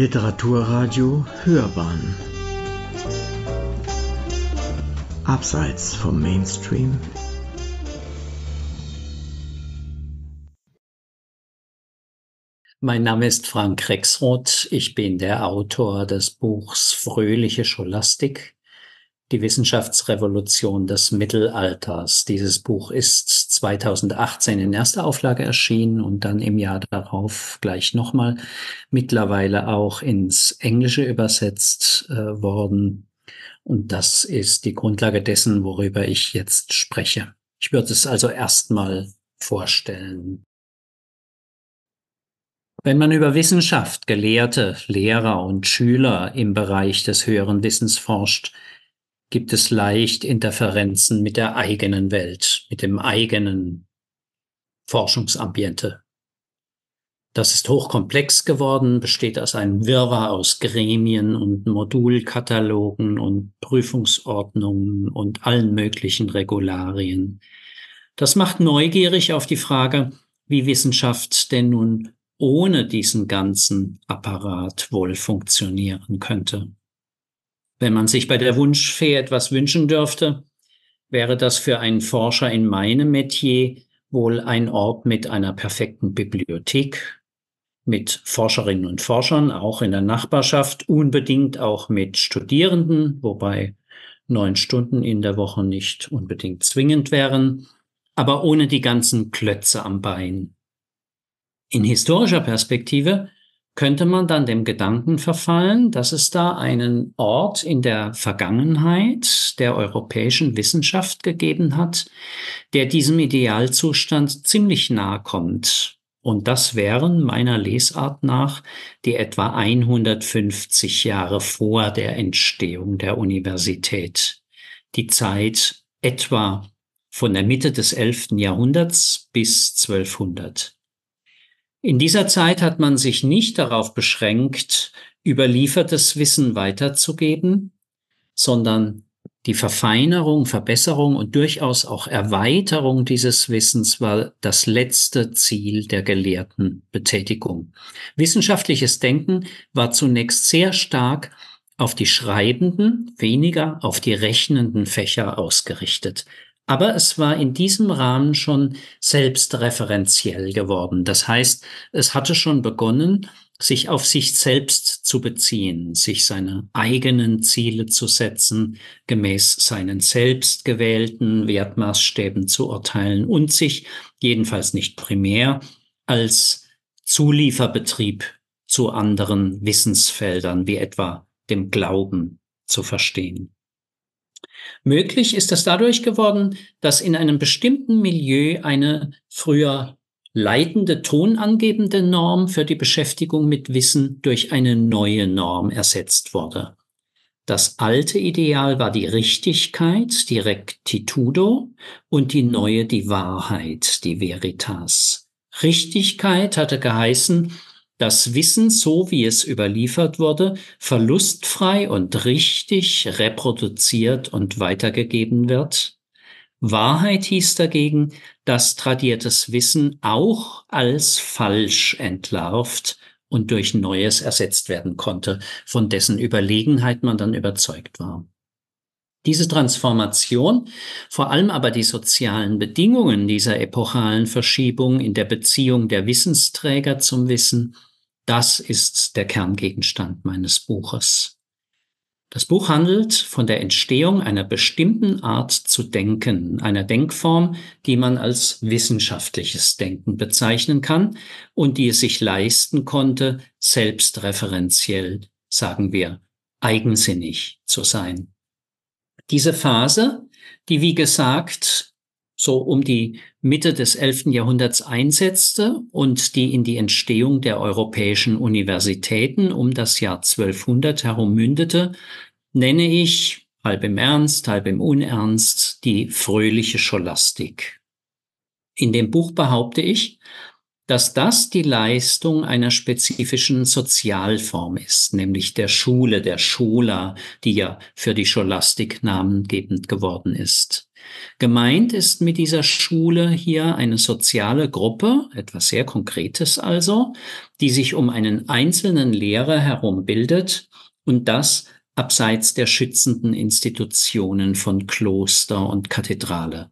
Literaturradio Hörbahn. Abseits vom Mainstream. Mein Name ist Frank Rexroth. Ich bin der Autor des Buchs Fröhliche Scholastik die Wissenschaftsrevolution des Mittelalters. Dieses Buch ist 2018 in erster Auflage erschienen und dann im Jahr darauf gleich nochmal mittlerweile auch ins Englische übersetzt äh, worden. Und das ist die Grundlage dessen, worüber ich jetzt spreche. Ich würde es also erstmal vorstellen. Wenn man über Wissenschaft, Gelehrte, Lehrer und Schüler im Bereich des höheren Wissens forscht, gibt es leicht Interferenzen mit der eigenen Welt, mit dem eigenen Forschungsambiente. Das ist hochkomplex geworden, besteht aus einem Wirrwarr aus Gremien und Modulkatalogen und Prüfungsordnungen und allen möglichen Regularien. Das macht neugierig auf die Frage, wie Wissenschaft denn nun ohne diesen ganzen Apparat wohl funktionieren könnte. Wenn man sich bei der Wunschfee etwas wünschen dürfte, wäre das für einen Forscher in meinem Metier wohl ein Ort mit einer perfekten Bibliothek, mit Forscherinnen und Forschern, auch in der Nachbarschaft, unbedingt auch mit Studierenden, wobei neun Stunden in der Woche nicht unbedingt zwingend wären, aber ohne die ganzen Klötze am Bein. In historischer Perspektive könnte man dann dem Gedanken verfallen, dass es da einen Ort in der Vergangenheit der europäischen Wissenschaft gegeben hat, der diesem Idealzustand ziemlich nahe kommt. Und das wären meiner Lesart nach die etwa 150 Jahre vor der Entstehung der Universität. Die Zeit etwa von der Mitte des 11. Jahrhunderts bis 1200. In dieser Zeit hat man sich nicht darauf beschränkt, überliefertes Wissen weiterzugeben, sondern die Verfeinerung, Verbesserung und durchaus auch Erweiterung dieses Wissens war das letzte Ziel der gelehrten Betätigung. Wissenschaftliches Denken war zunächst sehr stark auf die schreibenden, weniger auf die rechnenden Fächer ausgerichtet. Aber es war in diesem Rahmen schon selbstreferenziell geworden. Das heißt, es hatte schon begonnen, sich auf sich selbst zu beziehen, sich seine eigenen Ziele zu setzen, gemäß seinen selbst gewählten Wertmaßstäben zu urteilen und sich, jedenfalls nicht primär, als Zulieferbetrieb zu anderen Wissensfeldern wie etwa dem Glauben zu verstehen. Möglich ist das dadurch geworden, dass in einem bestimmten Milieu eine früher leitende tonangebende Norm für die Beschäftigung mit Wissen durch eine neue Norm ersetzt wurde. Das alte Ideal war die Richtigkeit, die Rectitudo und die neue die Wahrheit, die Veritas. Richtigkeit hatte geheißen, das Wissen, so wie es überliefert wurde, verlustfrei und richtig reproduziert und weitergegeben wird. Wahrheit hieß dagegen, dass tradiertes Wissen auch als falsch entlarvt und durch Neues ersetzt werden konnte, von dessen Überlegenheit man dann überzeugt war. Diese Transformation, vor allem aber die sozialen Bedingungen dieser epochalen Verschiebung in der Beziehung der Wissensträger zum Wissen, das ist der Kerngegenstand meines Buches. Das Buch handelt von der Entstehung einer bestimmten Art zu denken, einer Denkform, die man als wissenschaftliches Denken bezeichnen kann und die es sich leisten konnte, selbstreferenziell, sagen wir, eigensinnig zu sein. Diese Phase, die wie gesagt so um die Mitte des 11. Jahrhunderts einsetzte und die in die Entstehung der europäischen Universitäten um das Jahr 1200 herum mündete, nenne ich, halb im Ernst, halb im Unernst, die fröhliche Scholastik. In dem Buch behaupte ich, dass das die Leistung einer spezifischen Sozialform ist, nämlich der Schule, der Schola, die ja für die Scholastik namengebend geworden ist. Gemeint ist mit dieser Schule hier eine soziale Gruppe, etwas sehr Konkretes also, die sich um einen einzelnen Lehrer herum bildet und das abseits der schützenden Institutionen von Kloster und Kathedrale.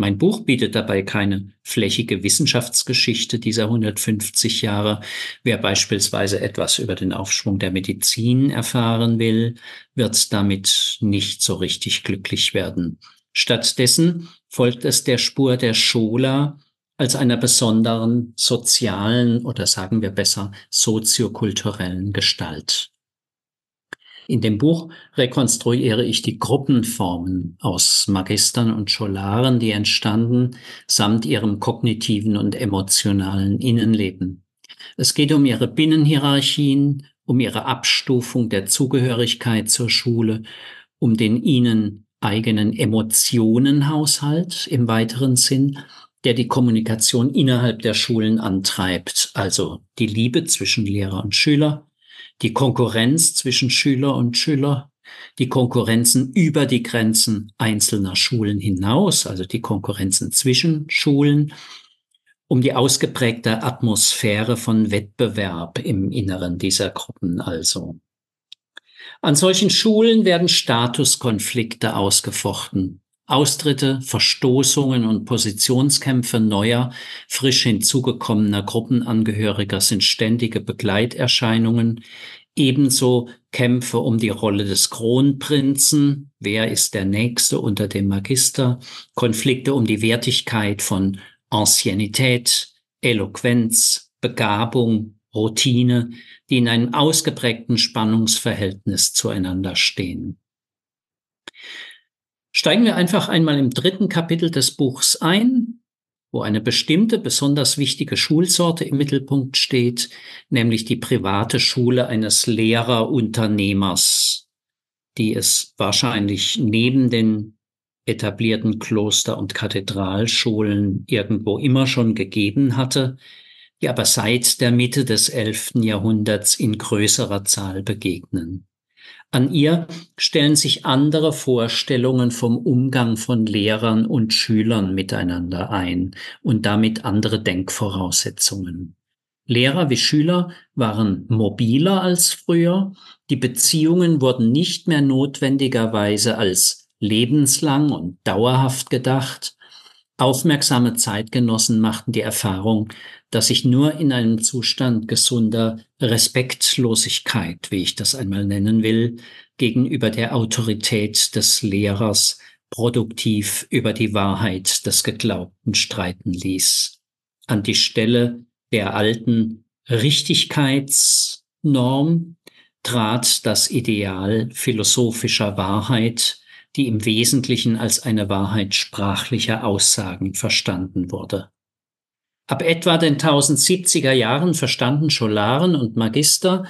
Mein Buch bietet dabei keine flächige Wissenschaftsgeschichte dieser 150 Jahre. Wer beispielsweise etwas über den Aufschwung der Medizin erfahren will, wird damit nicht so richtig glücklich werden. Stattdessen folgt es der Spur der Schola als einer besonderen sozialen oder sagen wir besser soziokulturellen Gestalt. In dem Buch rekonstruiere ich die Gruppenformen aus Magistern und Scholaren, die entstanden, samt ihrem kognitiven und emotionalen Innenleben. Es geht um ihre Binnenhierarchien, um ihre Abstufung der Zugehörigkeit zur Schule, um den ihnen eigenen Emotionenhaushalt im weiteren Sinn, der die Kommunikation innerhalb der Schulen antreibt, also die Liebe zwischen Lehrer und Schüler, die Konkurrenz zwischen Schüler und Schüler, die Konkurrenzen über die Grenzen einzelner Schulen hinaus, also die Konkurrenzen zwischen Schulen, um die ausgeprägte Atmosphäre von Wettbewerb im Inneren dieser Gruppen also. An solchen Schulen werden Statuskonflikte ausgefochten. Austritte, Verstoßungen und Positionskämpfe neuer, frisch hinzugekommener Gruppenangehöriger sind ständige Begleiterscheinungen, ebenso Kämpfe um die Rolle des Kronprinzen, wer ist der Nächste unter dem Magister, Konflikte um die Wertigkeit von Anciennität, Eloquenz, Begabung, Routine, die in einem ausgeprägten Spannungsverhältnis zueinander stehen. Steigen wir einfach einmal im dritten Kapitel des Buchs ein, wo eine bestimmte, besonders wichtige Schulsorte im Mittelpunkt steht, nämlich die private Schule eines Lehrerunternehmers, die es wahrscheinlich neben den etablierten Kloster- und Kathedralschulen irgendwo immer schon gegeben hatte, die aber seit der Mitte des 11. Jahrhunderts in größerer Zahl begegnen. An ihr stellen sich andere Vorstellungen vom Umgang von Lehrern und Schülern miteinander ein und damit andere Denkvoraussetzungen. Lehrer wie Schüler waren mobiler als früher, die Beziehungen wurden nicht mehr notwendigerweise als lebenslang und dauerhaft gedacht, Aufmerksame Zeitgenossen machten die Erfahrung, dass sich nur in einem Zustand gesunder Respektlosigkeit, wie ich das einmal nennen will, gegenüber der Autorität des Lehrers produktiv über die Wahrheit des Geglaubten streiten ließ. An die Stelle der alten Richtigkeitsnorm trat das Ideal philosophischer Wahrheit, die im Wesentlichen als eine Wahrheit sprachlicher Aussagen verstanden wurde. Ab etwa den 1070er Jahren verstanden Scholaren und Magister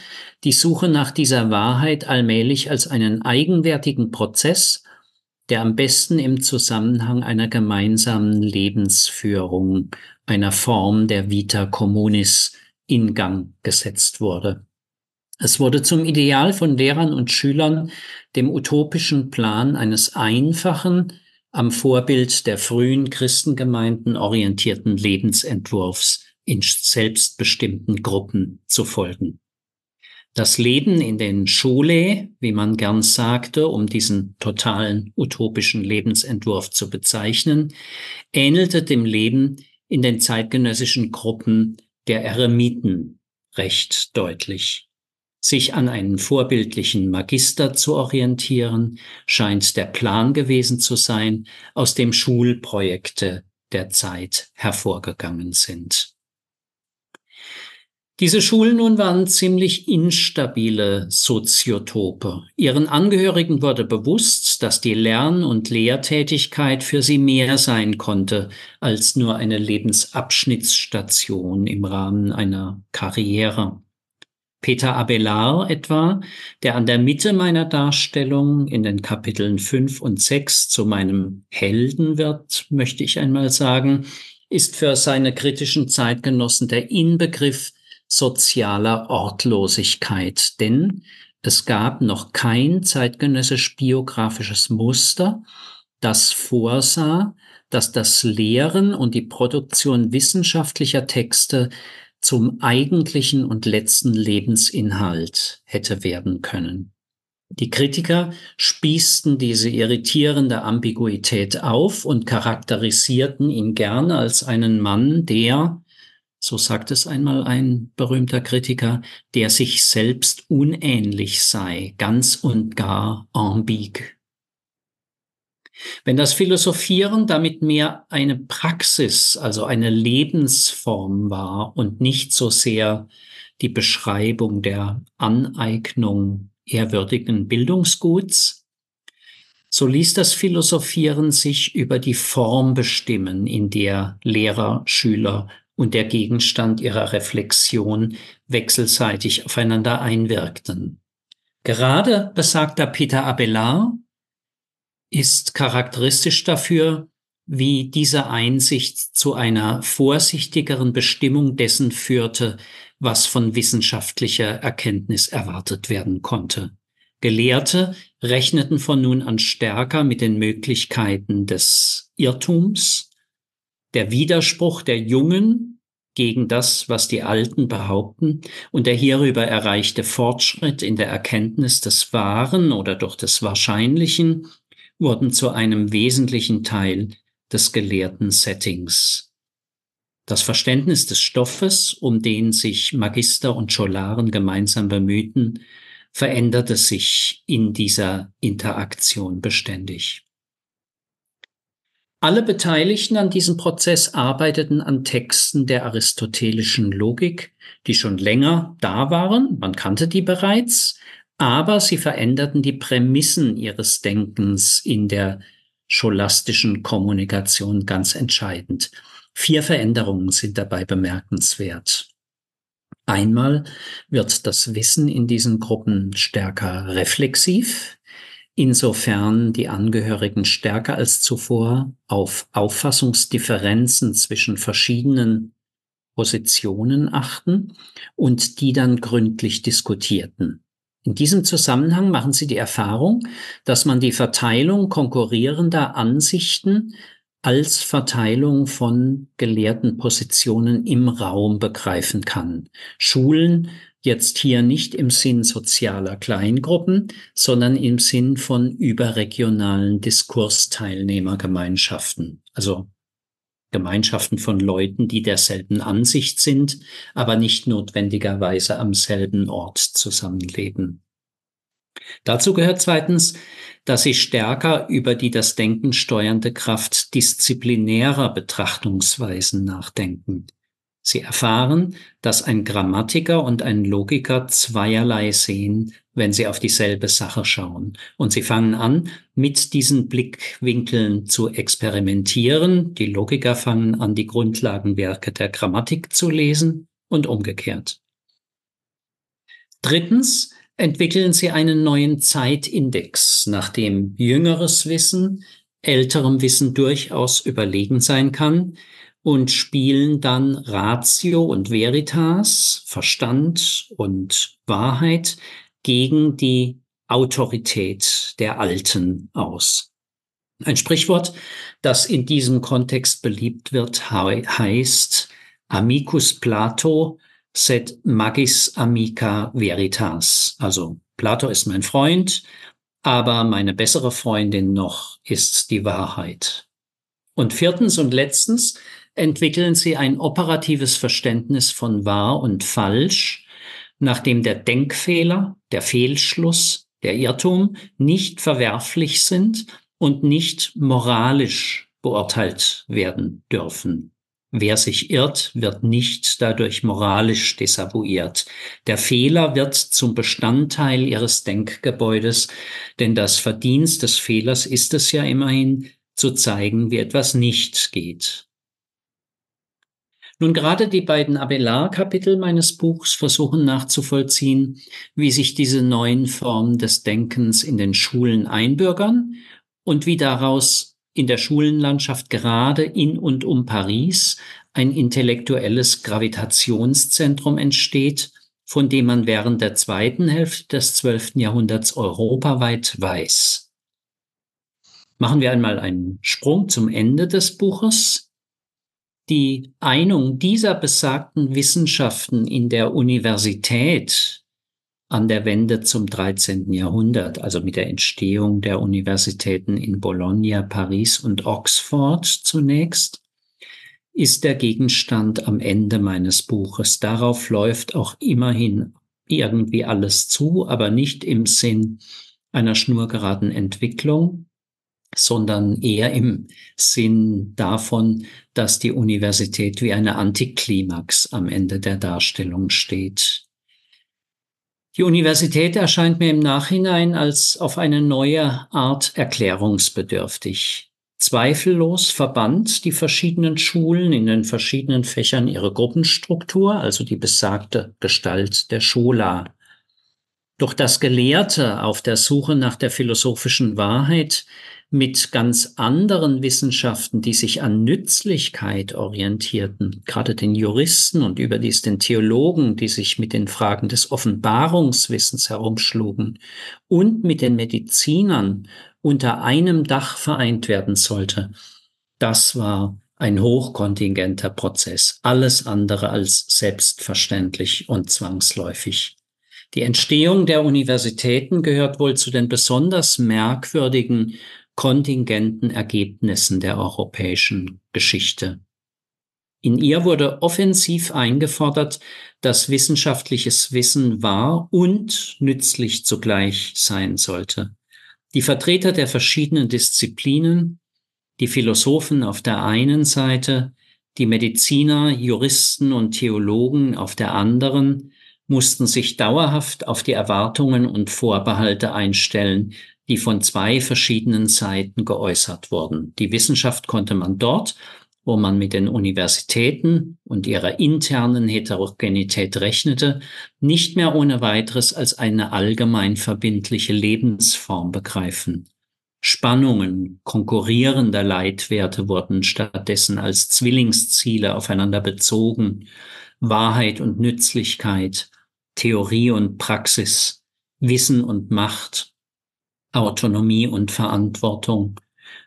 die Suche nach dieser Wahrheit allmählich als einen eigenwertigen Prozess, der am besten im Zusammenhang einer gemeinsamen Lebensführung, einer Form der Vita Communis in Gang gesetzt wurde. Es wurde zum Ideal von Lehrern und Schülern, dem utopischen Plan eines einfachen, am Vorbild der frühen Christengemeinden orientierten Lebensentwurfs in selbstbestimmten Gruppen zu folgen. Das Leben in den Schule, wie man gern sagte, um diesen totalen utopischen Lebensentwurf zu bezeichnen, ähnelte dem Leben in den zeitgenössischen Gruppen der Eremiten recht deutlich. Sich an einen vorbildlichen Magister zu orientieren, scheint der Plan gewesen zu sein, aus dem Schulprojekte der Zeit hervorgegangen sind. Diese Schulen nun waren ziemlich instabile Soziotope. Ihren Angehörigen wurde bewusst, dass die Lern- und Lehrtätigkeit für sie mehr sein konnte als nur eine Lebensabschnittsstation im Rahmen einer Karriere. Peter Abelard etwa, der an der Mitte meiner Darstellung in den Kapiteln 5 und 6 zu meinem Helden wird, möchte ich einmal sagen, ist für seine kritischen Zeitgenossen der Inbegriff sozialer Ortlosigkeit, denn es gab noch kein zeitgenössisch biografisches Muster, das vorsah, dass das Lehren und die Produktion wissenschaftlicher Texte zum eigentlichen und letzten Lebensinhalt hätte werden können. Die Kritiker spießten diese irritierende Ambiguität auf und charakterisierten ihn gern als einen Mann, der, so sagt es einmal ein berühmter Kritiker, der sich selbst unähnlich sei, ganz und gar ambigue. Wenn das Philosophieren damit mehr eine Praxis, also eine Lebensform war und nicht so sehr die Beschreibung der Aneignung ehrwürdigen Bildungsguts, so ließ das Philosophieren sich über die Form bestimmen, in der Lehrer, Schüler und der Gegenstand ihrer Reflexion wechselseitig aufeinander einwirkten. Gerade besagter Peter Abelard ist charakteristisch dafür, wie diese Einsicht zu einer vorsichtigeren Bestimmung dessen führte, was von wissenschaftlicher Erkenntnis erwartet werden konnte. Gelehrte rechneten von nun an stärker mit den Möglichkeiten des Irrtums, der Widerspruch der Jungen gegen das, was die Alten behaupten, und der hierüber erreichte Fortschritt in der Erkenntnis des Wahren oder doch des Wahrscheinlichen wurden zu einem wesentlichen Teil des gelehrten Settings. Das Verständnis des Stoffes, um den sich Magister und Scholaren gemeinsam bemühten, veränderte sich in dieser Interaktion beständig. Alle Beteiligten an diesem Prozess arbeiteten an Texten der aristotelischen Logik, die schon länger da waren, man kannte die bereits, aber sie veränderten die Prämissen ihres Denkens in der scholastischen Kommunikation ganz entscheidend. Vier Veränderungen sind dabei bemerkenswert. Einmal wird das Wissen in diesen Gruppen stärker reflexiv, insofern die Angehörigen stärker als zuvor auf Auffassungsdifferenzen zwischen verschiedenen Positionen achten und die dann gründlich diskutierten. In diesem Zusammenhang machen Sie die Erfahrung, dass man die Verteilung konkurrierender Ansichten als Verteilung von gelehrten Positionen im Raum begreifen kann. Schulen jetzt hier nicht im Sinn sozialer Kleingruppen, sondern im Sinn von überregionalen Diskursteilnehmergemeinschaften, also Gemeinschaften von Leuten, die derselben Ansicht sind, aber nicht notwendigerweise am selben Ort zusammenleben. Dazu gehört zweitens, dass sie stärker über die das Denken steuernde Kraft disziplinärer Betrachtungsweisen nachdenken. Sie erfahren, dass ein Grammatiker und ein Logiker zweierlei sehen, wenn sie auf dieselbe Sache schauen. Und sie fangen an, mit diesen Blickwinkeln zu experimentieren. Die Logiker fangen an, die Grundlagenwerke der Grammatik zu lesen und umgekehrt. Drittens entwickeln sie einen neuen Zeitindex, nach dem jüngeres Wissen älterem Wissen durchaus überlegen sein kann, und spielen dann Ratio und Veritas, Verstand und Wahrheit gegen die Autorität der Alten aus. Ein Sprichwort, das in diesem Kontext beliebt wird, heißt Amicus Plato sed magis amica veritas. Also Plato ist mein Freund, aber meine bessere Freundin noch ist die Wahrheit. Und viertens und letztens entwickeln sie ein operatives Verständnis von wahr und falsch, nachdem der Denkfehler, der Fehlschluss, der Irrtum nicht verwerflich sind und nicht moralisch beurteilt werden dürfen. Wer sich irrt, wird nicht dadurch moralisch desavouiert. Der Fehler wird zum Bestandteil ihres Denkgebäudes, denn das Verdienst des Fehlers ist es ja immerhin, zu zeigen, wie etwas nicht geht. Nun gerade die beiden Abelard-Kapitel meines Buchs versuchen nachzuvollziehen, wie sich diese neuen Formen des Denkens in den Schulen einbürgern und wie daraus in der Schulenlandschaft gerade in und um Paris ein intellektuelles Gravitationszentrum entsteht, von dem man während der zweiten Hälfte des 12. Jahrhunderts europaweit weiß. Machen wir einmal einen Sprung zum Ende des Buches. Die Einung dieser besagten Wissenschaften in der Universität an der Wende zum 13. Jahrhundert, also mit der Entstehung der Universitäten in Bologna, Paris und Oxford zunächst, ist der Gegenstand am Ende meines Buches. Darauf läuft auch immerhin irgendwie alles zu, aber nicht im Sinn einer schnurgeraden Entwicklung, sondern eher im Sinn davon, dass die Universität wie eine Antiklimax am Ende der Darstellung steht. Die Universität erscheint mir im Nachhinein als auf eine neue Art erklärungsbedürftig. Zweifellos verband die verschiedenen Schulen in den verschiedenen Fächern ihre Gruppenstruktur, also die besagte Gestalt der Schola. Doch das Gelehrte auf der Suche nach der philosophischen Wahrheit mit ganz anderen Wissenschaften, die sich an Nützlichkeit orientierten, gerade den Juristen und überdies den Theologen, die sich mit den Fragen des Offenbarungswissens herumschlugen, und mit den Medizinern unter einem Dach vereint werden sollte, das war ein hochkontingenter Prozess, alles andere als selbstverständlich und zwangsläufig. Die Entstehung der Universitäten gehört wohl zu den besonders merkwürdigen kontingenten Ergebnissen der europäischen Geschichte. In ihr wurde offensiv eingefordert, dass wissenschaftliches Wissen wahr und nützlich zugleich sein sollte. Die Vertreter der verschiedenen Disziplinen, die Philosophen auf der einen Seite, die Mediziner, Juristen und Theologen auf der anderen, mussten sich dauerhaft auf die Erwartungen und Vorbehalte einstellen, die von zwei verschiedenen Seiten geäußert wurden. Die Wissenschaft konnte man dort, wo man mit den Universitäten und ihrer internen Heterogenität rechnete, nicht mehr ohne weiteres als eine allgemein verbindliche Lebensform begreifen. Spannungen konkurrierender Leitwerte wurden stattdessen als Zwillingsziele aufeinander bezogen. Wahrheit und Nützlichkeit, Theorie und Praxis, Wissen und Macht, Autonomie und Verantwortung,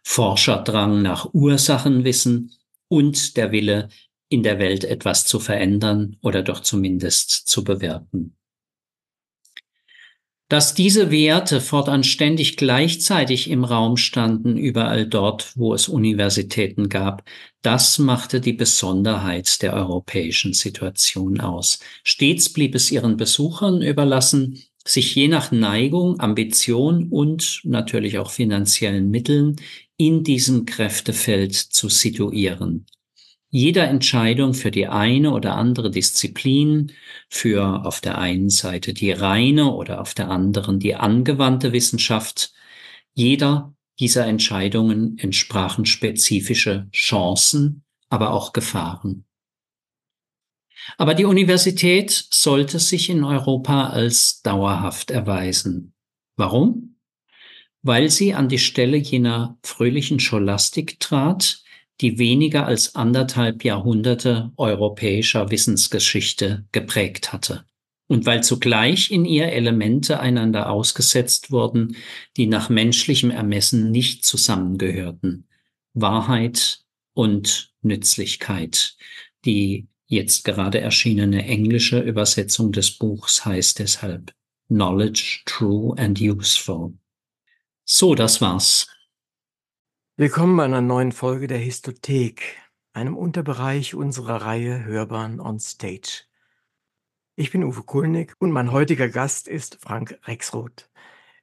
Forscherdrang nach Ursachenwissen und der Wille, in der Welt etwas zu verändern oder doch zumindest zu bewirken. Dass diese Werte fortan ständig gleichzeitig im Raum standen, überall dort, wo es Universitäten gab, das machte die Besonderheit der europäischen Situation aus. Stets blieb es ihren Besuchern überlassen, sich je nach Neigung, Ambition und natürlich auch finanziellen Mitteln in diesem Kräftefeld zu situieren. Jeder Entscheidung für die eine oder andere Disziplin, für auf der einen Seite die reine oder auf der anderen die angewandte Wissenschaft, jeder dieser Entscheidungen entsprachen spezifische Chancen, aber auch Gefahren. Aber die Universität sollte sich in Europa als dauerhaft erweisen. Warum? Weil sie an die Stelle jener fröhlichen Scholastik trat, die weniger als anderthalb Jahrhunderte europäischer Wissensgeschichte geprägt hatte. Und weil zugleich in ihr Elemente einander ausgesetzt wurden, die nach menschlichem Ermessen nicht zusammengehörten. Wahrheit und Nützlichkeit, die jetzt gerade erschienene englische Übersetzung des Buchs heißt deshalb Knowledge True and Useful. So, das war's. Willkommen bei einer neuen Folge der Histothek, einem Unterbereich unserer Reihe Hörbahn on Stage. Ich bin Uwe Kulnig und mein heutiger Gast ist Frank Rexroth.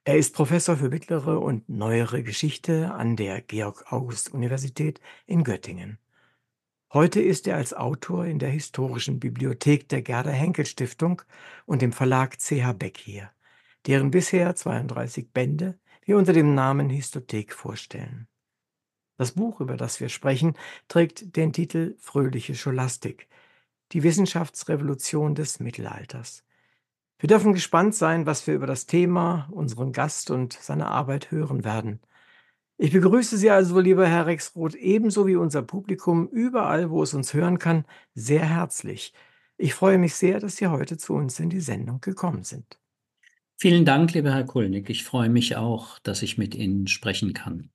Er ist Professor für mittlere und neuere Geschichte an der Georg-August-Universität in Göttingen. Heute ist er als Autor in der Historischen Bibliothek der Gerda-Henkel-Stiftung und dem Verlag CH Beck hier, deren bisher 32 Bände wir unter dem Namen Histothek vorstellen. Das Buch, über das wir sprechen, trägt den Titel Fröhliche Scholastik, die Wissenschaftsrevolution des Mittelalters. Wir dürfen gespannt sein, was wir über das Thema, unseren Gast und seine Arbeit hören werden. Ich begrüße Sie also, lieber Herr Rexroth, ebenso wie unser Publikum überall, wo es uns hören kann, sehr herzlich. Ich freue mich sehr, dass Sie heute zu uns in die Sendung gekommen sind. Vielen Dank, lieber Herr Kulnig. Ich freue mich auch, dass ich mit Ihnen sprechen kann.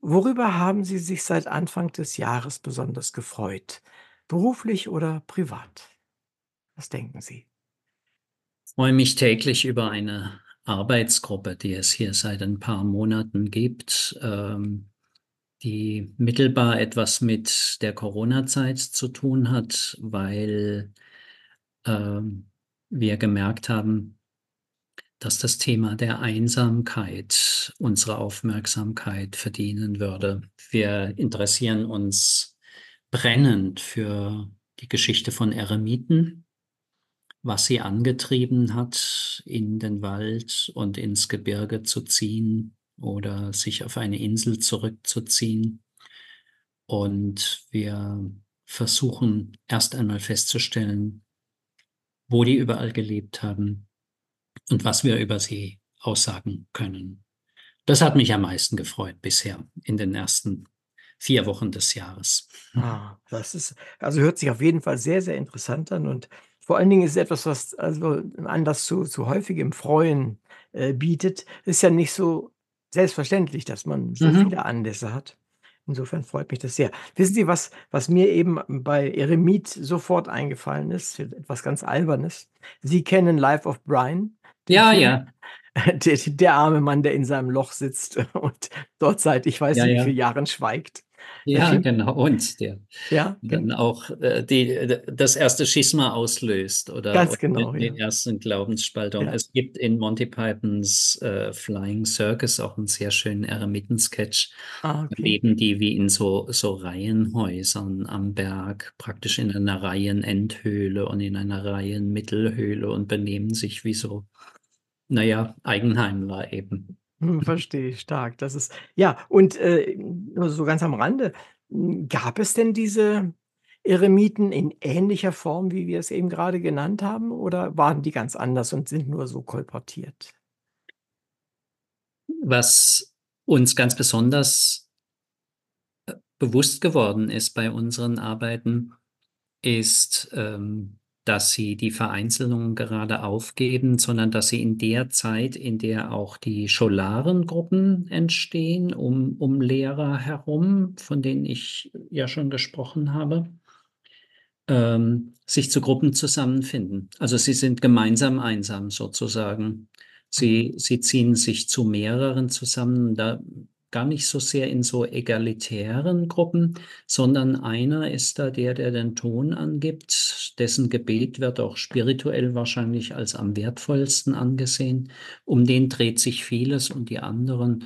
Worüber haben Sie sich seit Anfang des Jahres besonders gefreut? Beruflich oder privat? Was denken Sie? Ich freue mich täglich über eine Arbeitsgruppe, die es hier seit ein paar Monaten gibt, ähm, die mittelbar etwas mit der Corona-Zeit zu tun hat, weil ähm, wir gemerkt haben, dass das Thema der Einsamkeit unsere Aufmerksamkeit verdienen würde. Wir interessieren uns brennend für die Geschichte von Eremiten, was sie angetrieben hat, in den Wald und ins Gebirge zu ziehen oder sich auf eine Insel zurückzuziehen. Und wir versuchen erst einmal festzustellen, wo die überall gelebt haben, und was wir über sie aussagen können. Das hat mich am meisten gefreut bisher in den ersten vier Wochen des Jahres. Ah, das ist, also hört sich auf jeden Fall sehr, sehr interessant an und vor allen Dingen ist es etwas, was also Anlass zu, zu häufigem Freuen äh, bietet. Ist ja nicht so selbstverständlich, dass man so Mhm. viele Anlässe hat. Insofern freut mich das sehr. Wissen Sie, was, was mir eben bei Eremit sofort eingefallen ist? Etwas ganz Albernes. Sie kennen Life of Brian? Ja, ja, Der, der arme Mann, der in seinem Loch sitzt und dort seit ich weiß ja, nicht wie ja. vielen Jahren schweigt. Ja, genau. Und der ja, dann gen- auch äh, die, das erste Schisma auslöst oder, ganz oder genau, den, den ja. ersten Glaubensspaltung. Ja. Es gibt in Monty Pythons äh, Flying Circus auch einen sehr schönen Eremiten-Sketch. Ah, Da okay. leben die wie in so, so Reihenhäusern am Berg, praktisch in einer Reihenendhöhle und in einer Reihenmittelhöhle und benehmen sich wie so, naja, Eigenheimler eben. Verstehe ich stark. Das ist ja, und, äh, so ganz am Rande, hm, gab es denn diese Eremiten in ähnlicher Form, wie wir es eben gerade genannt haben, oder waren die ganz anders und sind nur so kolportiert? Was uns ganz besonders bewusst geworden ist bei unseren Arbeiten, ist, ähm, dass sie die Vereinzelung gerade aufgeben, sondern dass sie in der Zeit, in der auch die Scholarengruppen entstehen, um, um Lehrer herum, von denen ich ja schon gesprochen habe, ähm, sich zu Gruppen zusammenfinden. Also sie sind gemeinsam einsam sozusagen. Sie, sie ziehen sich zu mehreren zusammen, da gar nicht so sehr in so egalitären Gruppen, sondern einer ist da der, der den Ton angibt, dessen Gebet wird auch spirituell wahrscheinlich als am wertvollsten angesehen. Um den dreht sich vieles und die anderen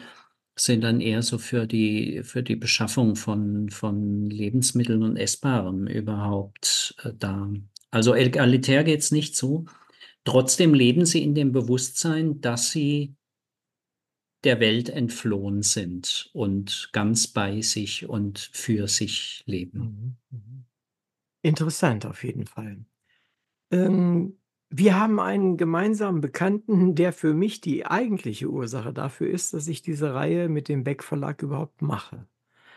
sind dann eher so für die, für die Beschaffung von, von Lebensmitteln und Essbarem überhaupt äh, da. Also egalitär geht's nicht zu. Trotzdem leben sie in dem Bewusstsein, dass sie der Welt entflohen sind und ganz bei sich und für sich leben. Mhm, mhm. Interessant auf jeden Fall. Ähm, wir haben einen gemeinsamen Bekannten, der für mich die eigentliche Ursache dafür ist, dass ich diese Reihe mit dem Beck Verlag überhaupt mache.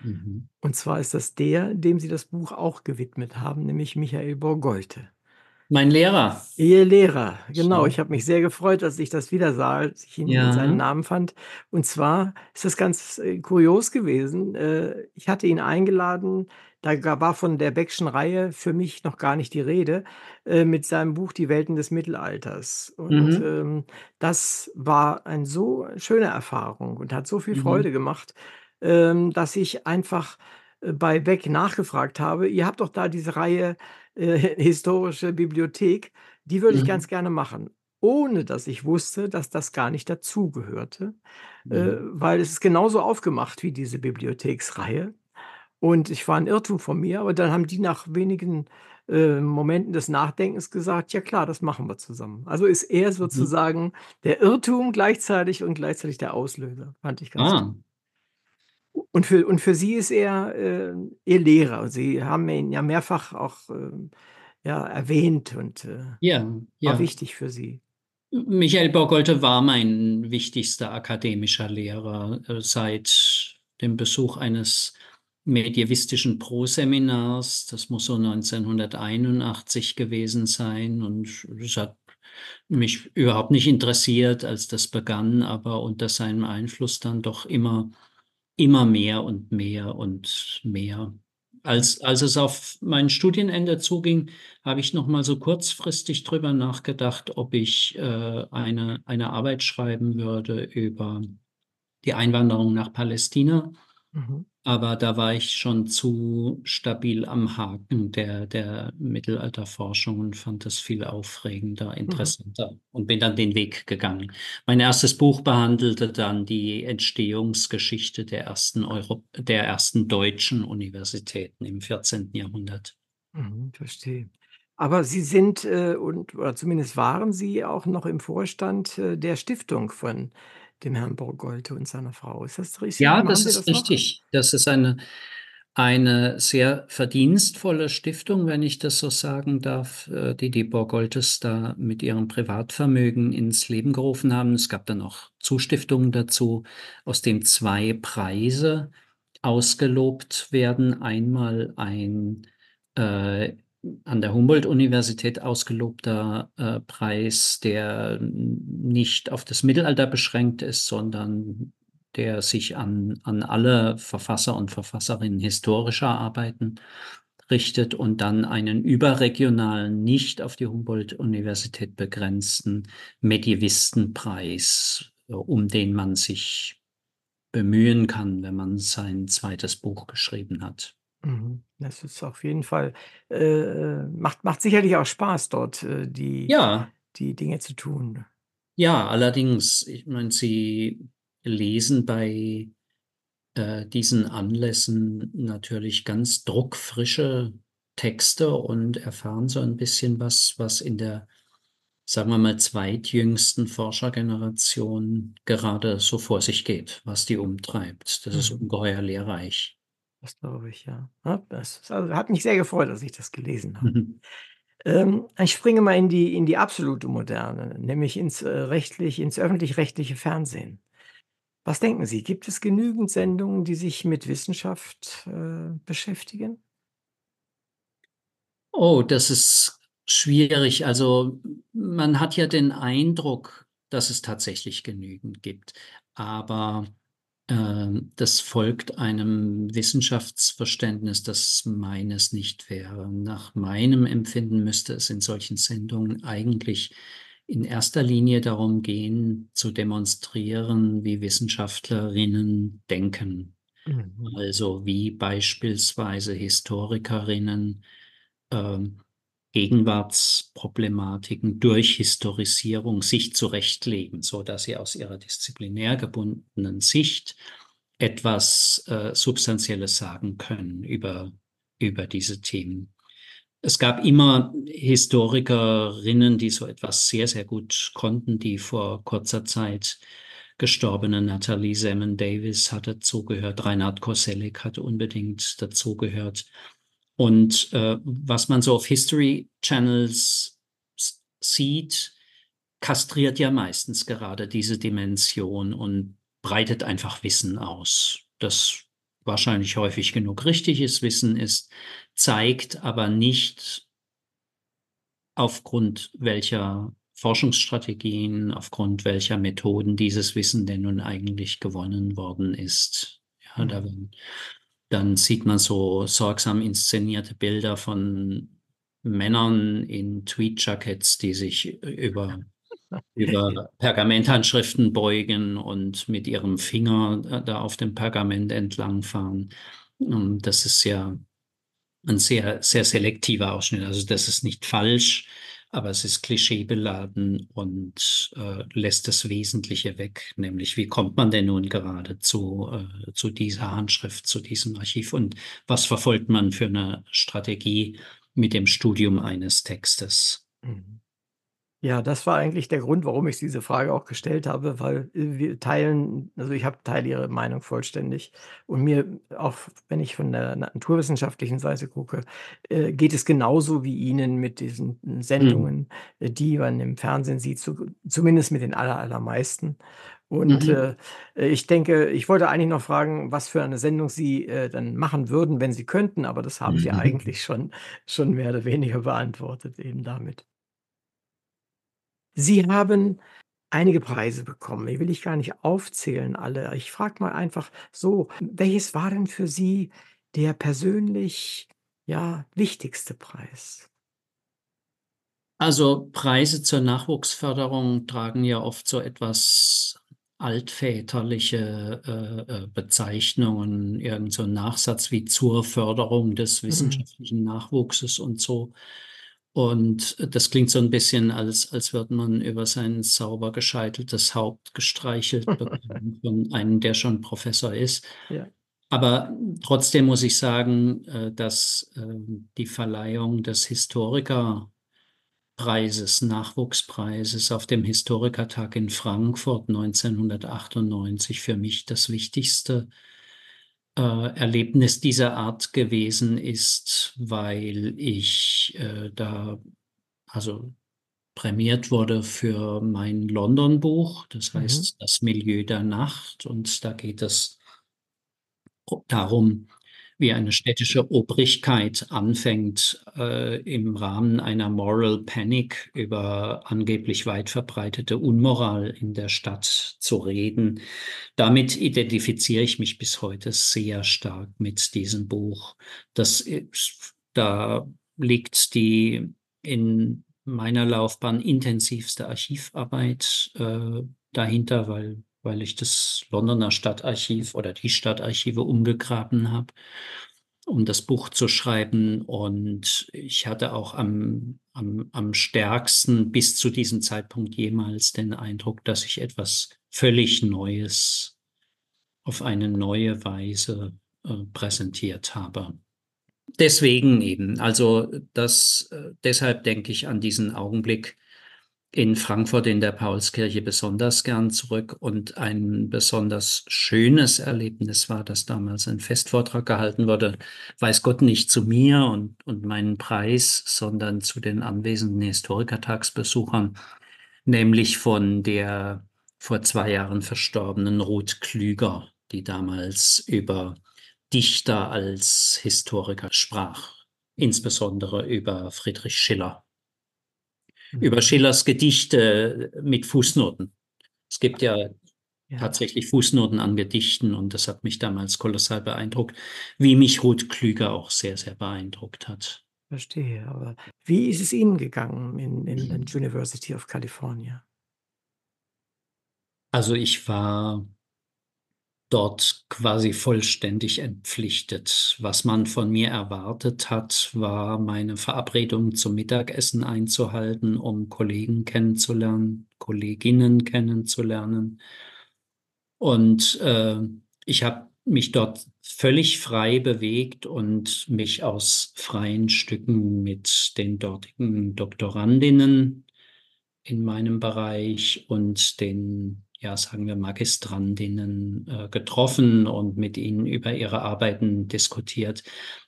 Mhm. Und zwar ist das der, dem Sie das Buch auch gewidmet haben, nämlich Michael Borgolte. Mein Lehrer. Ihr Lehrer, genau. Ich habe mich sehr gefreut, als ich das wieder sah, als ich ihn in seinen Ja. Namen fand. Und zwar ist das ganz äh, kurios gewesen. Äh, ich hatte ihn eingeladen, da war von der Beckschen Reihe für mich noch gar nicht die Rede, äh, mit seinem Buch Die Welten des Mittelalters. Und Mhm. ähm, das war eine so schöne Erfahrung und hat so viel Mhm. Freude gemacht, ähm, dass ich einfach äh, bei Beck nachgefragt habe. Ihr habt doch da diese Reihe äh, historische Bibliothek, die würde ich ganz Mhm. gerne machen, ohne dass ich wusste, dass das gar nicht dazugehörte, äh, Mhm. weil es ist genauso aufgemacht wie diese Bibliotheksreihe. Und ich war ein Irrtum von mir, aber dann haben die nach wenigen äh, Momenten des Nachdenkens gesagt, ja klar, das machen wir zusammen. Also ist er Mhm. sozusagen der Irrtum gleichzeitig und gleichzeitig der Auslöser. Fand ich ganz Ah, und für und für Sie ist er, äh, Ihr Lehrer. Sie haben ihn ja mehrfach auch, ähm, ja, erwähnt und, äh, ja, war ja. wichtig für Sie. Michael Borgolte war mein wichtigster akademischer Lehrer äh, seit dem Besuch eines medievistischen Proseminars. Das muss so 1981 gewesen sein und es hat mich überhaupt nicht interessiert, als das begann, aber unter seinem Einfluss dann doch immer, immer mehr und mehr und mehr. Als, als es auf mein Studienende zuging, habe ich noch mal so kurzfristig drüber nachgedacht, ob ich äh, eine, eine Arbeit schreiben würde über die Einwanderung nach Palästina. Mhm. Aber da war ich schon zu stabil am Haken der, der Mittelalterforschung und fand das viel aufregender, mhm. interessanter mhm. und bin dann den Weg gegangen. Mein erstes Buch behandelte dann die Entstehungsgeschichte der ersten, Euro der ersten deutschen Universitäten im 14. Jahrhundert. Mhm, verstehe. Aber Sie sind, äh, und, oder zumindest waren Sie auch noch im Vorstand äh, der Stiftung von dem Herrn Borgolte und seiner Frau. Ist das richtig? Ja, das ist das richtig. Das ist eine, eine sehr verdienstvolle Stiftung, wenn ich das so sagen darf, äh, die die Borgoltes da mit ihrem Privatvermögen ins Leben gerufen haben. Es gab dann auch Zustiftungen dazu, aus dem zwei Preise ausgelobt werden. Einmal ein äh, an der Humboldt-Universität ausgelobter äh, Preis, der nicht auf das Mittelalter beschränkt ist, sondern der sich an, an alle Verfasser und Verfasserinnen historischer Arbeiten richtet und dann einen überregionalen, nicht auf die Humboldt-Universität begrenzten Medievistenpreis, äh, um den man sich bemühen kann, wenn man sein zweites Buch geschrieben hat. Mhm. Das ist auf jeden Fall äh, macht macht sicherlich auch Spaß, dort, äh, die Ja. die Dinge zu tun. Ja, allerdings, ich meine, Sie lesen bei, äh, diesen Anlässen natürlich ganz druckfrische Texte und erfahren so ein bisschen was, was in der, sagen wir mal, zweitjüngsten Forschergeneration gerade so vor sich geht, was die umtreibt. Das ist Mhm. ungeheuer lehrreich. Das glaube ich, ja. Das also, hat mich sehr gefreut, als ich das gelesen habe. Mhm. Ähm, ich springe mal in die in die absolute Moderne, nämlich ins, äh, rechtlich ins öffentlich-rechtliche Fernsehen. Was denken Sie, gibt es genügend Sendungen, die sich mit Wissenschaft, äh, beschäftigen? Oh, das ist schwierig. Also, man hat ja den Eindruck, dass es tatsächlich genügend gibt, aber das folgt einem Wissenschaftsverständnis, das meines nicht wäre. Nach meinem Empfinden müsste es in solchen Sendungen eigentlich in erster Linie darum gehen, zu demonstrieren, wie Wissenschaftlerinnen denken. Mhm. Also wie beispielsweise Historikerinnen ähm, Gegenwartsproblematiken durch Historisierung sich zurechtlegen, so dass sie aus ihrer disziplinär gebundenen Sicht etwas äh, Substanzielles sagen können über, über diese Themen. Es gab immer Historikerinnen, die so etwas sehr, sehr gut konnten, die vor kurzer Zeit gestorbene Natalie Semen Davis hat dazugehört, Reinhard Koselleck hat unbedingt dazugehört. Und äh, was man so auf History Channels sieht, kastriert ja meistens gerade diese Dimension und breitet einfach Wissen aus, das wahrscheinlich häufig genug richtiges Wissen ist, zeigt aber nicht aufgrund welcher Forschungsstrategien, aufgrund welcher Methoden dieses Wissen denn nun eigentlich gewonnen worden ist. Ja, da mhm. werden dann sieht man so sorgsam inszenierte Bilder von Männern in Tweed-Jackets, die sich über, über Pergamenthandschriften beugen und mit ihrem Finger da auf dem Pergament entlangfahren. Das ist ja ein sehr, sehr selektiver Ausschnitt. Also das ist nicht falsch, aber es ist klischeebeladen und äh, lässt das Wesentliche weg, nämlich wie kommt man denn nun gerade zu, äh, zu dieser Handschrift, zu diesem Archiv und was verfolgt man für eine Strategie mit dem Studium eines Textes. Mhm. Ja, das war eigentlich der Grund, warum ich diese Frage auch gestellt habe, weil, äh, wir teilen also, ich habe teile Ihre Meinung vollständig und mir auch wenn ich von der naturwissenschaftlichen Seite gucke, äh, geht es genauso wie Ihnen mit diesen Mhm. Sendungen, äh, die man im Fernsehen sieht, zu zumindest mit den aller allermeisten. Und, Mhm. äh, äh, ich denke ich wollte eigentlich noch fragen, was für eine Sendung Sie, äh, dann machen würden, wenn Sie könnten, aber das haben Sie eigentlich schon schon mehr oder weniger beantwortet eben damit. Sie haben einige Preise bekommen. Die will ich gar nicht aufzählen alle. Ich frage mal einfach so, welches war denn für Sie der persönlich, ja, wichtigste Preis? Also Preise zur Nachwuchsförderung tragen ja oft so etwas altväterliche, äh, äh, Bezeichnungen, irgend so 'n Nachsatz wie „zur Förderung des Mhm. wissenschaftlichen Nachwuchses“ und so. Und das klingt so 'n bisschen, als als würde man über sein sauber gescheiteltes Haupt gestreichelt bekommen von einem, der schon Professor ist. Ja. Aber trotzdem muss ich sagen, äh, dass, ähm, die Verleihung des Historikerpreises, Nachwuchspreises auf dem Historikertag in Frankfurt 1998 für mich das wichtigste äh, Erlebnis dieser Art gewesen ist, weil ich, äh, da also prämiert wurde für mein London-Buch, das Mhm. heißt „Das Milieu der Nacht“, und da geht es darum, wie eine städtische Obrigkeit anfängt, äh, im Rahmen einer Moral Panic über angeblich weit verbreitete Unmoral in der Stadt zu reden. Damit identifiziere ich mich bis heute sehr stark mit diesem Buch. Das ist da liegt die in meiner Laufbahn intensivste Archivarbeit, äh, dahinter, weil weil ich das Londoner Stadtarchiv oder die Stadtarchive umgegraben habe, um das Buch zu schreiben. Und ich hatte auch am am am stärksten bis zu diesem Zeitpunkt jemals den Eindruck, dass ich etwas völlig Neues auf eine neue Weise, äh, präsentiert habe. Deswegen eben, also das äh, deshalb denke ich an diesen Augenblick in Frankfurt in der Paulskirche besonders gern zurück. Und ein besonders schönes Erlebnis war, dass damals ein Festvortrag gehalten wurde, weiß Gott nicht zu mir und und meinen Preis, sondern zu den anwesenden Historikertagsbesuchern, nämlich von der vor 2 Jahren verstorbenen Ruth Klüger, die damals über Dichter als Historiker sprach, insbesondere über Friedrich Schiller. Über Mhm. Schillers Gedichte mit Fußnoten. Es gibt ja Ja. tatsächlich Fußnoten an Gedichten und das hat mich damals kolossal beeindruckt, wie mich Ruth Klüger auch sehr, sehr beeindruckt hat. Verstehe, aber wie ist es Ihnen gegangen in in den University of California? Also, ich war dort quasi vollständig entpflichtet. Was man von mir erwartet hat, war, meine Verabredung zum Mittagessen einzuhalten, um Kollegen kennenzulernen, Kolleginnen kennenzulernen. Und, äh, ich habe mich dort völlig frei bewegt und mich aus freien Stücken mit den dortigen Doktorandinnen in meinem Bereich und den, ja, sagen wir, Magistrandinnen, äh, getroffen und mit ihnen über ihre Arbeiten diskutiert.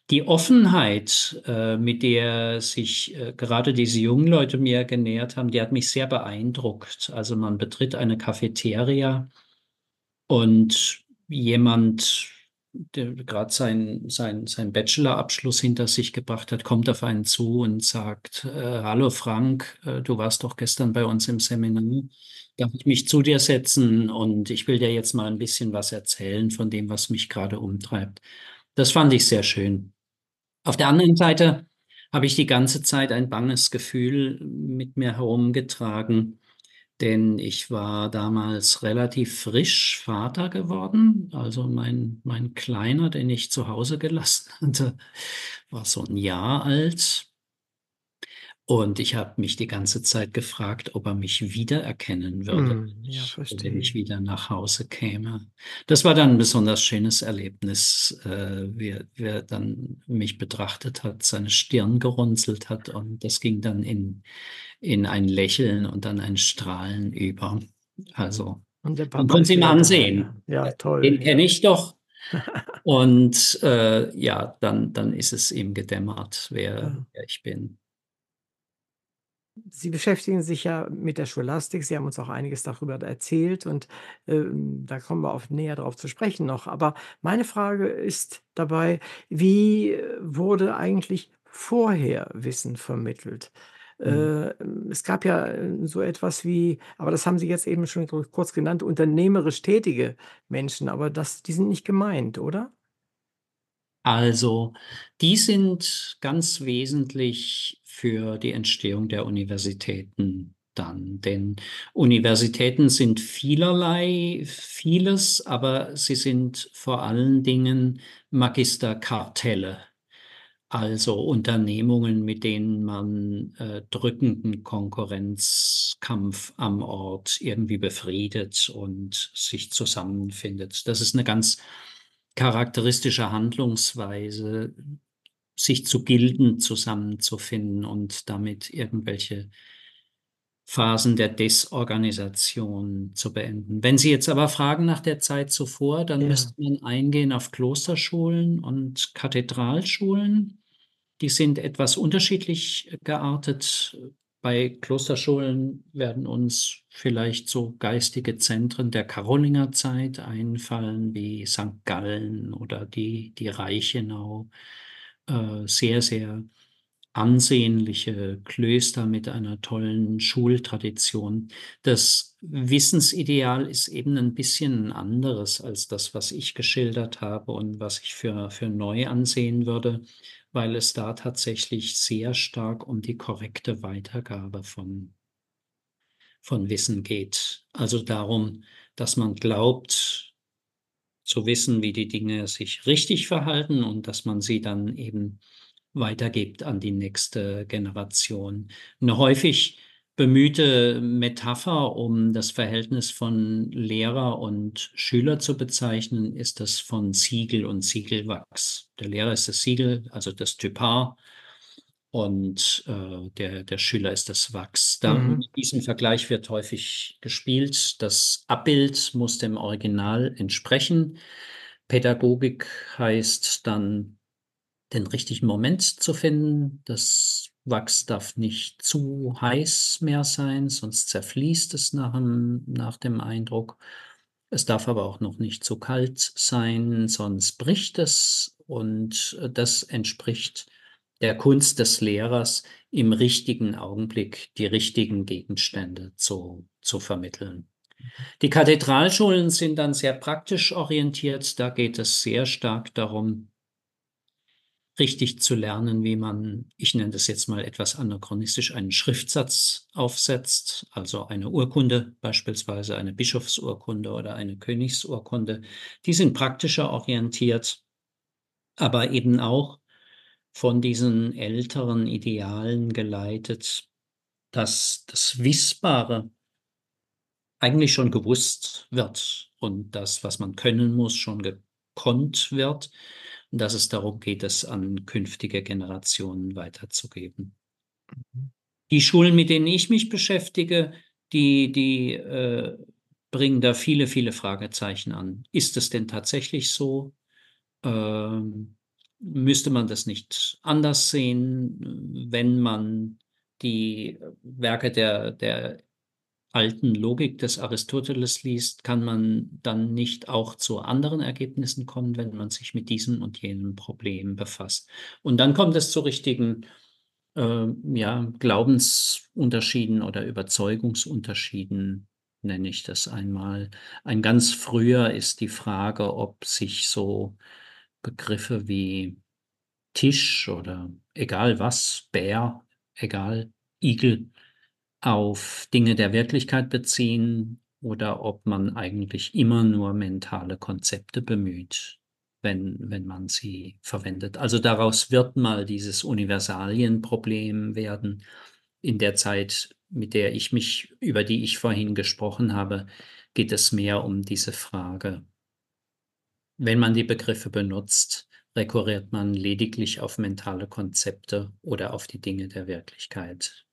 Die Offenheit, äh, mit der sich, äh, gerade diese jungen Leute mir genähert haben, die hat mich sehr beeindruckt. Also, man betritt eine Cafeteria und jemand, der grad seinen seinen seinen Bachelorabschluss hinter sich gebracht hat, kommt auf einen zu und sagt: „Äh, hallo Frank, äh, du warst doch gestern bei uns im Seminar. Darf ich mich zu dir setzen und ich will dir jetzt mal 'n bisschen was erzählen von dem, was mich grade umtreibt.“ Das fand ich sehr schön. Auf der anderen Seite habe ich die ganze Zeit ein banges Gefühl mit mir herumgetragen, denn ich war damals relativ frisch Vater geworden. Also, mein mein Kleiner, den ich zu Hause gelassen hatte, war so 'n Jahr alt. Und ich habe mich die ganze Zeit gefragt, ob er mich wiedererkennen würde, Hm, ja, wenn ich wieder nach Hause käme. Das war dann ein besonders schönes Erlebnis, äh, wie, wie er dann mich betrachtet hat, seine Stirn gerunzelt hat und das ging dann in, in ein Lächeln und dann ein Strahlen über. Also, Und der man konnte da, ansehen. ja. Toll, Den kenne ich doch. Und äh, ja, dann, dann ist es ihm gedämmert, wer, Ja. wer ich bin. Sie beschäftigen sich ja mit der Scholastik. Sie haben uns auch einiges darüber erzählt und, ähm, da kommen wir auf näher drauf zu sprechen noch. Aber meine Frage ist dabei: Wie äh, wurde eigentlich vorher Wissen vermittelt? Mhm. Äh, es gab ja, äh, so etwas wie aber das haben Sie jetzt eben schon kurz genannt, unternehmerisch tätige Menschen, aber das die sind nicht gemeint, oder? Also, die sind ganz wesentlich für die Entstehung der Universitäten dann, denn Universitäten sind vielerlei vieles, aber sie sind vor allen Dingen Magisterkartelle, also Unternehmungen, mit denen man, äh, drückenden Konkurrenzkampf am Ort irgendwie befriedet und sich zusammenfindet. Das ist 'ne ganz charakteristische Handlungsweise, sich zu Gilden zusammenzufinden und damit irgendwelche Phasen der Desorganisation zu beenden. Wenn Sie jetzt aber fragen nach der Zeit zuvor, dann Ja. müsste man eingehen auf Klosterschulen und Kathedralschulen. Die sind etwas unterschiedlich geartet. Bei Klosterschulen werden uns vielleicht so geistige Zentren der Karolingerzeit einfallen, wie St. Gallen oder die die Reichenau. Äh, sehr, sehr ansehnliche Klöster mit einer tollen Schultradition. Das Wissensideal ist eben 'n bisschen anderes als das, was ich geschildert habe und was ich für für neu ansehen würde, weil es da tatsächlich sehr stark um die korrekte Weitergabe von von Wissen geht. Also darum, dass man glaubt zu wissen, wie die Dinge sich richtig verhalten und dass man sie dann eben weitergibt an die nächste Generation. 'Ne häufig bemühte Metapher, um das Verhältnis von Lehrer und Schüler zu bezeichnen, ist das von Ziegel und Ziegelwachs. Der Lehrer ist das Siegel, also das Typar und, äh, der der Schüler ist das Wachs. Da Mhm. diesem Vergleich wird häufig gespielt. Das Abbild muss dem Original entsprechen. Pädagogik heißt dann, den richtigen Moment zu finden. Das Wachs darf nicht zu heiß mehr sein, sonst zerfließt es nach 'm nach dem Eindruck. Es darf aber auch noch nicht zu kalt sein, sonst bricht es und, äh, das entspricht der Kunst des Lehrers, im richtigen Augenblick die richtigen Gegenstände zu zu vermitteln. Die Kathedralschulen sind dann sehr praktisch orientiert. Da geht es sehr stark darum richtig zu lernen, wie man, ich nenne das jetzt mal etwas anachronistisch, einen Schriftsatz aufsetzt, also eine Urkunde, beispielsweise eine Bischofsurkunde oder eine Königsurkunde. Die sind praktischer orientiert, aber eben auch von diesen älteren Idealen geleitet, dass das Wissbare eigentlich schon gewusst wird und das, was man können muss, schon gekonnt wird und dass es darum geht, es an künftige Generationen weiterzugeben. Mhm. Die Schulen, mit denen ich mich beschäftige, die die, äh, bringen da viele, viele Fragezeichen an. Ist es denn tatsächlich so? Ähm, müsste man das nicht anders sehen, wenn man die Werke der der alten Logik des Aristoteles liest, kann man dann nicht auch zu anderen Ergebnissen kommen, wenn man sich mit diesem und jenem Problem befasst? Und dann kommt es zu richtigen, ähm, ja, Glaubensunterschieden oder Überzeugungsunterschieden, nenne ich das einmal. Ein ganz früher ist die Frage, ob sich so Begriffe wie Tisch oder egal was, Bär, egal, Igel, auf Dinge der Wirklichkeit beziehen oder ob man eigentlich immer nur mentale Konzepte bemüht, wenn wenn man sie verwendet. Also, daraus wird mal dieses Universalienproblem werden, in der Zeit, mit der ich mich, über die ich vorhin gesprochen habe, geht es mehr um diese Frage. Wenn man die Begriffe benutzt, rekurriert man lediglich auf mentale Konzepte oder auf die Dinge der Wirklichkeit.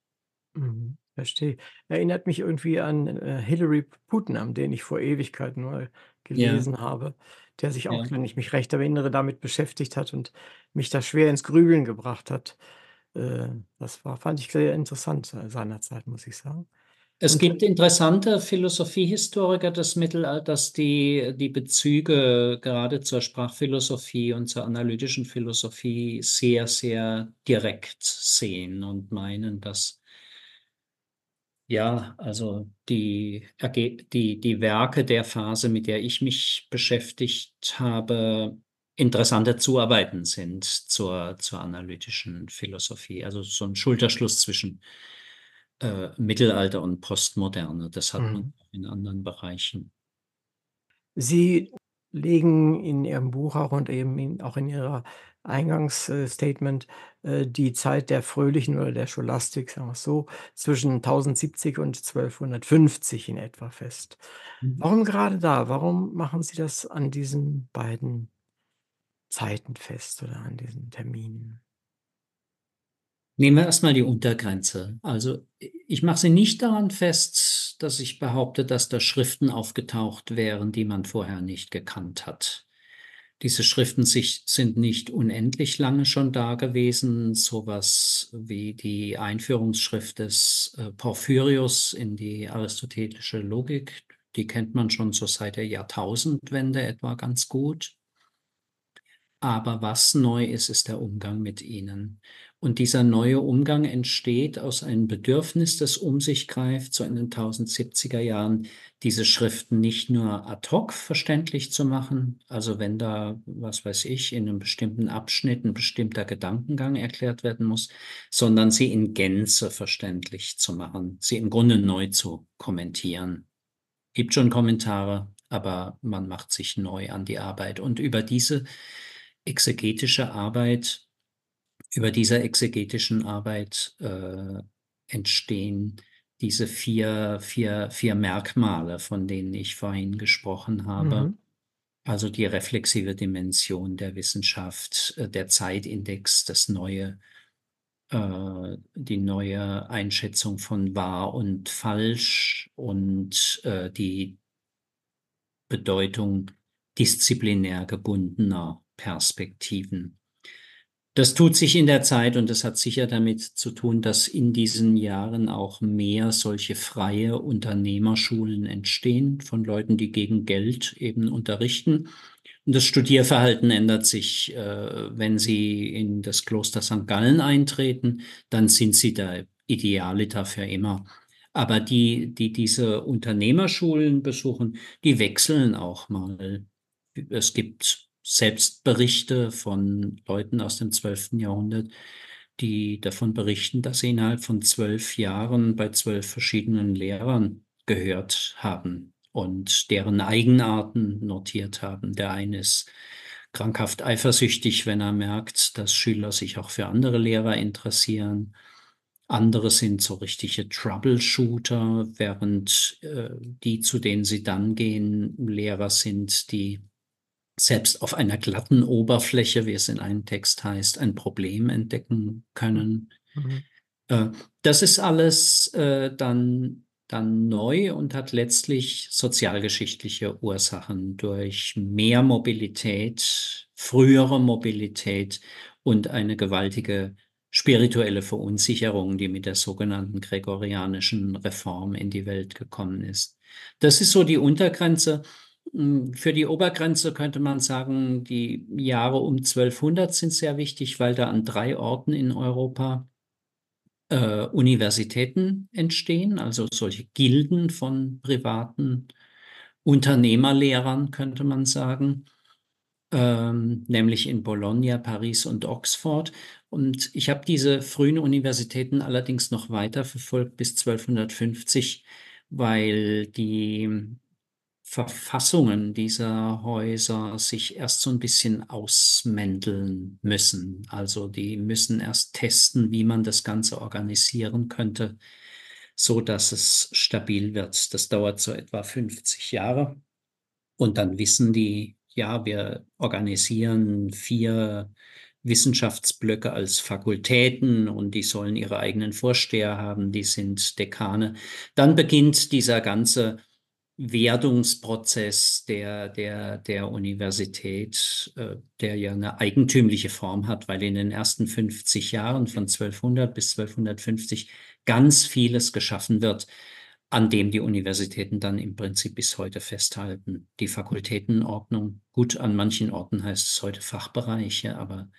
Mhm, verstehe. Erinnert mich irgendwie an, äh, Hilary Putnam, den ich vor Ewigkeiten mal Ja. gelesen habe, der sich auch, Ja. wenn ich mich recht erinnere, damit beschäftigt hat und mich da schwer ins Grübeln gebracht hat. Äh, das war fand ich sehr interessant, äh, seinerzeit, muss ich sagen. Es Und gibt interessante Philosophiehistoriker des Mittelalters, die die Bezüge gerade zur Sprachphilosophie und zur analytischen Philosophie sehr, sehr direkt sehen und meinen, dass ja, also die, die, die Werke der Phase, mit der ich mich beschäftigt habe, interessante Zuarbeiten sind zur, zur analytischen Philosophie. Also so ein Schulterschluss zwischen äh, Mittelalter und Postmoderne. Das hat man Mhm. in anderen Bereichen. Sie legen in Ihrem Buch auch und eben in auch in Ihrer Eingangsstatement äh, die Zeit der Fröhlichen oder der Scholastik, sagen wir's so, zwischen 1070 und 1250 in etwa fest. Mhm. Warum gerade da? Warum machen Sie das an diesen beiden Zeiten fest oder an diesen Terminen? Nehmen wir erst mal die Untergrenze. Also, ich mache sie nicht daran fest, dass ich behaupte, dass da Schriften aufgetaucht wären, die man vorher nicht gekannt hat. Diese Schriften sich sind nicht unendlich lange schon da gewesen, so was wie die Einführungsschrift des, äh, Porphyrius in die aristotelische Logik, die kennt man schon so seit der Jahrtausendwende etwa ganz gut. Aber was neu ist, ist der Umgang mit ihnen. Und dieser neue Umgang entsteht aus einem Bedürfnis, das um sich greift, so in den 1070er Jahren, diese Schriften nicht nur ad hoc verständlich zu machen, also wenn da, was weiß ich, in einem bestimmten Abschnitt ein bestimmter Gedankengang erklärt werden muss, sondern sie in Gänze verständlich zu machen, sie im Grunde neu zu kommentieren. Gibt schon Kommentare, aber man macht sich neu an die Arbeit. Und über diese exegetische Arbeit, über dieser exegetischen Arbeit äh, entstehen diese vier, vier, vier Merkmale, von denen ich vorhin gesprochen habe. Mhm. Also die reflexive Dimension der Wissenschaft, äh, der Zeitindex, das neue, äh, die neue Einschätzung von wahr und falsch und äh, die Bedeutung disziplinär gebundener Perspektiven. Das tut sich in der Zeit und das hat sicher damit zu tun, dass in diesen Jahren auch mehr solche freie Unternehmerschulen entstehen von Leuten, die gegen Geld eben unterrichten. Und das Studierverhalten ändert sich, äh, wenn sie in das Kloster St. Gallen eintreten, dann sind sie da Idealiter für immer. Aber die, die diese Unternehmerschulen besuchen, die wechseln auch mal. Es gibt selbst Berichte von Leuten aus dem 12. Jahrhundert, die davon berichten, dass sie innerhalb von zwölf Jahren bei zwölf verschiedenen Lehrern gehört haben und deren Eigenarten notiert haben. Der eine ist krankhaft eifersüchtig, wenn er merkt, dass Schüler sich auch für andere Lehrer interessieren. Andere sind so richtige Troubleshooter, während äh, die, zu denen sie dann gehen, Lehrer sind, die selbst auf einer glatten Oberfläche, wie es in einem Text heißt, ein Problem entdecken können. Mhm. Äh, das ist alles äh, dann, dann neu und hat letztlich sozialgeschichtliche Ursachen durch mehr Mobilität, frühere Mobilität und eine gewaltige spirituelle Verunsicherung, die mit der sogenannten gregorianischen Reform in die Welt gekommen ist. Das ist so die Untergrenze. Hm, für die Obergrenze könnte man sagen, die Jahre um 1200 sind sehr wichtig, weil da an drei Orten in Europa äh, Universitäten entstehen, also solche Gilden von privaten Unternehmerlehrern, könnte man sagen, ähm, nämlich in Bologna, Paris und Oxford. Und ich habe diese frühen Universitäten allerdings noch weiter verfolgt bis 1250, weil die Verfassungen dieser Häuser sich erst so ein bisschen ausmänteln müssen. Also die müssen erst testen, wie man das Ganze organisieren könnte, so dass es stabil wird. Das dauert so etwa 50 Jahre. Und dann wissen die, ja, wir organisieren vier Wissenschaftsblöcke als Fakultäten und die sollen ihre eigenen Vorsteher haben, die sind Dekane. Dann beginnt dieser ganze Werdungsprozess der, der, der Universität, äh, der ja eine eigentümliche Form hat, weil in den ersten 50 Jahren von 1200 bis 1250 ganz vieles geschaffen wird, an dem die Universitäten dann im Prinzip bis heute festhalten. Die Fakultätenordnung, gut, an manchen Orten heißt es heute Fachbereiche, aber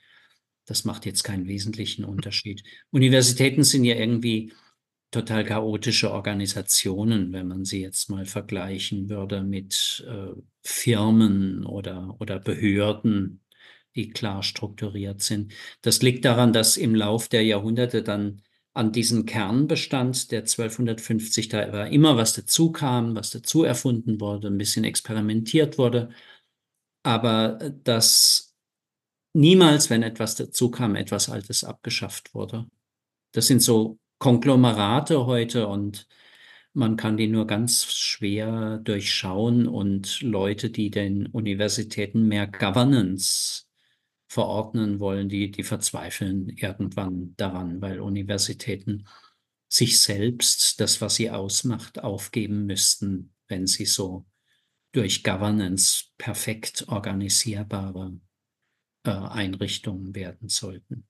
das macht jetzt keinen wesentlichen Unterschied. Universitäten sind ja irgendwie total chaotische Organisationen, wenn man sie jetzt mal vergleichen würde mit äh, Firmen oder, oder Behörden, die klar strukturiert sind. Das liegt daran, dass im Lauf der Jahrhunderte dann an diesen Kernbestand der 1250 da war immer was dazu kam, was dazu erfunden wurde, ein bisschen experimentiert wurde, aber äh, dass niemals, wenn etwas dazu kam, etwas Altes abgeschafft wurde. Das sind so Konglomerate heute und man kann die nur ganz schwer durchschauen und Leute, die den Universitäten mehr Governance verordnen wollen, die, die verzweifeln irgendwann daran, weil Universitäten sich selbst, das, was sie ausmacht, aufgeben müssten, wenn sie so durch Governance perfekt organisierbare äh, Einrichtungen werden sollten.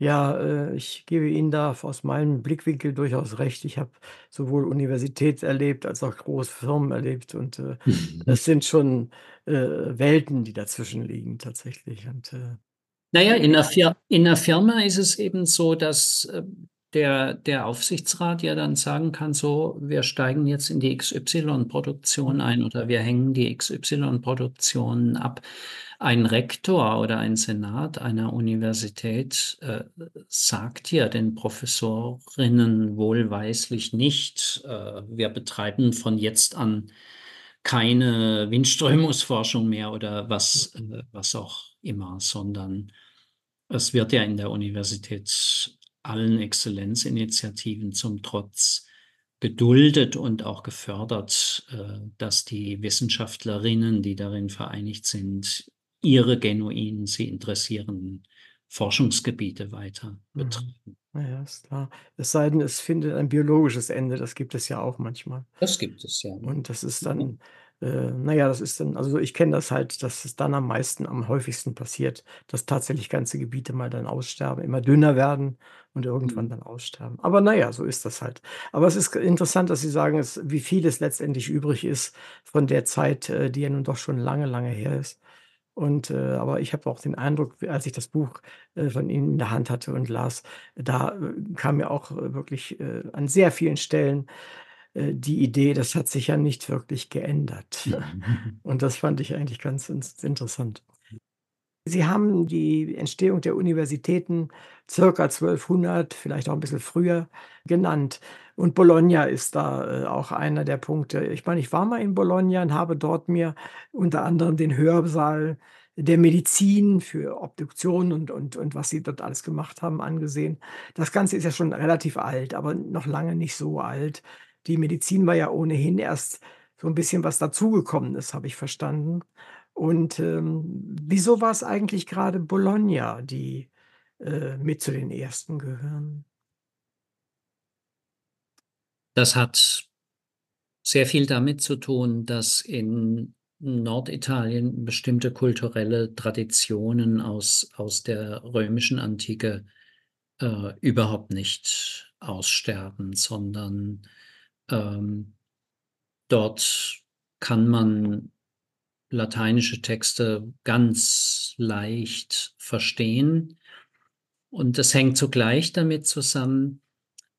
Ja, äh, ich gebe Ihnen da aus meinem Blickwinkel durchaus recht. Ich habe sowohl Universität erlebt als auch große Firmen erlebt und, äh, das sind schon, äh, Welten, die dazwischen liegen tatsächlich und, äh Na ja, in 'ner Fir in 'ner Firma ist es eben so, dass, äh, der der Aufsichtsrat ja dann sagen kann: „So, wir steigen jetzt in die XY-Produktion ein oder wir hängen die XY-Produktion ab.“ ein Rektor oder ein Senat einer Universität äh, sagt ja den Professorinnen wohlweislich nicht, äh, wir betreiben von jetzt an keine Windströmungsforschung mehr oder was, äh, was auch immer, sondern es wird ja in der Universität allen Exzellenzinitiativen zum Trotz geduldet und auch gefördert, äh, dass die Wissenschaftlerinnen, die darin vereinigt sind, ihre genuinen, sie interessierenden Forschungsgebiete weiter Mhm. betreiben. Ja, ist klar. Es sei denn, es findet ein biologisches Ende, das gibt es ja auch manchmal. Das gibt es, ja. Und das ist Ja. dann äh, na ja, das ist dann also, ich kenne das halt, dass es dann am meisten am häufigsten passiert, dass tatsächlich ganze Gebiete mal dann aussterben, immer dünner werden und irgendwann Mhm. dann aussterben. Aber na ja, so ist das halt. Aber es ist interessant, dass Sie sagen, es wie viel es letztendlich übrig ist von der Zeit, äh, die ja nun doch schon lange, lange her ist. Und, äh aber ich habe auch den Eindruck, als ich das Buch, äh, von Ihnen in der Hand hatte und las, da, äh, kam mir auch, äh, wirklich, äh, an sehr vielen Stellen, die Idee, das hat sich ja nicht wirklich geändert. Und das fand ich eigentlich ganz interessant. Sie haben die Entstehung der Universitäten circa 1200, vielleicht auch 'n bisschen früher genannt. Und Bologna ist da, äh, auch einer der Punkte. Ich meine, ich war mal in Bologna und habe dort mir unter anderem den Hörsaal der Medizin für Obduktion und und und was sie dort alles gemacht haben, angesehen. Das Ganze ist ja schon relativ alt, aber noch lange nicht so alt. Die Medizin war ja ohnehin erst so 'n bisschen was dazugekommenes, habe ich verstanden. Und, ähm, wieso war's eigentlich grade Bologna, die, äh, mit zu den ersten gehören? Das hat sehr viel damit zu tun, dass in Norditalien bestimmte kulturelle Traditionen aus aus der römischen Antike, äh, überhaupt nicht aussterben, sondern, ähm, dort kann man lateinische Texte ganz leicht verstehen. Und das hängt zugleich damit zusammen,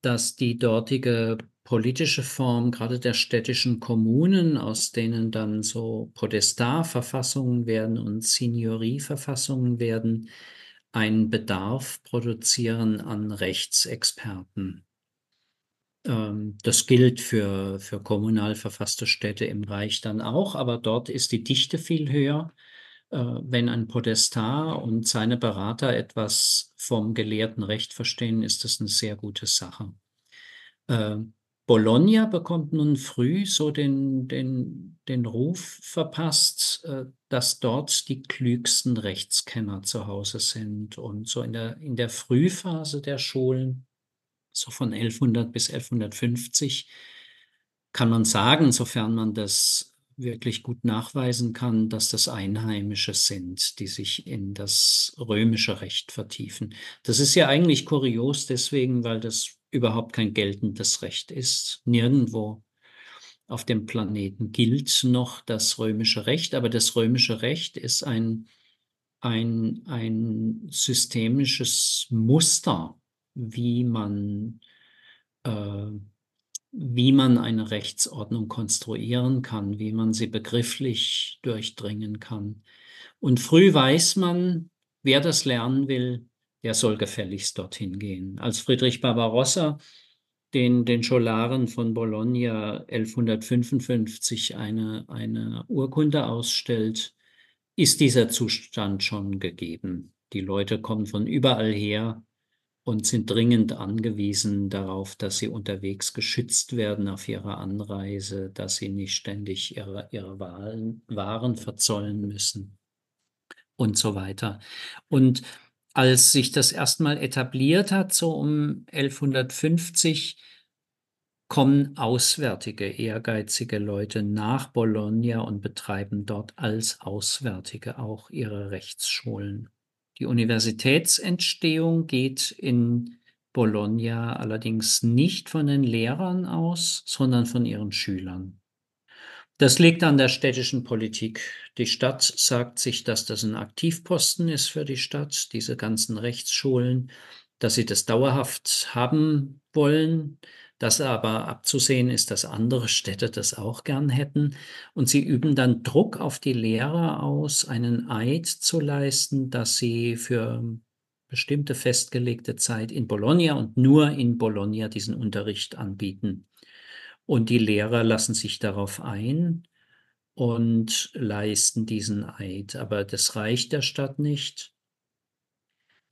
dass die dortige politische Form, grade der städtischen Kommunen, aus denen dann so Podestat-Verfassungen werden und Signorie-Verfassungen werden, einen Bedarf produzieren an Rechtsexperten. Ähm, das gilt für, für kommunal verfasste Städte im Reich dann auch, aber dort ist die Dichte viel höher. Äh, wenn ein Podestar und seine Berater etwas vom gelehrten Recht verstehen, ist das eine sehr gute Sache. Äh, Bologna bekommt nun früh so den, den, den Ruf verpasst, äh, dass dort die klügsten Rechtskenner zu Hause sind. Und so in der, in der Frühphase der Schulen, so von 1100 bis 1150, kann man sagen, sofern man das wirklich gut nachweisen kann, dass das Einheimische sind, die sich in das römische Recht vertiefen. Das ist ja eigentlich kurios deswegen, weil das überhaupt kein geltendes Recht ist. Nirgendwo auf dem Planeten gilt noch das römische Recht, aber das römische Recht ist ein, ein, ein systemisches Muster, wie man, äh, wie man eine Rechtsordnung konstruieren kann, wie man sie begrifflich durchdringen kann. Und früh weiß man, wer das lernen will, der soll gefälligst dorthin gehen. Als Friedrich Barbarossa den, den Scholaren von Bologna 1155 eine, eine Urkunde ausstellt, ist dieser Zustand schon gegeben. Die Leute kommen von überall her und sind dringend angewiesen darauf, dass sie unterwegs geschützt werden auf ihrer Anreise, dass sie nicht ständig ihre, ihre Waren, Waren verzollen müssen und so weiter. Und als sich das erstmal etabliert hat, so um 1150, kommen auswärtige, ehrgeizige Leute nach Bologna und betreiben dort als Auswärtige auch ihre Rechtsschulen. Die Universitätsentstehung geht in Bologna allerdings nicht von den Lehrern aus, sondern von ihren Schülern. Das liegt an der städtischen Politik. Die Stadt sagt sich, dass das ein Aktivposten ist für die Stadt, diese ganzen Rechtsschulen, dass sie das dauerhaft haben wollen, dass aber abzusehen ist, dass andere Städte das auch gern hätten. Und sie üben dann Druck auf die Lehrer aus, einen Eid zu leisten, dass sie für bestimmte festgelegte Zeit in Bologna und nur in Bologna diesen Unterricht anbieten. Und die Lehrer lassen sich darauf ein und leisten diesen Eid. Aber das reicht der Stadt nicht.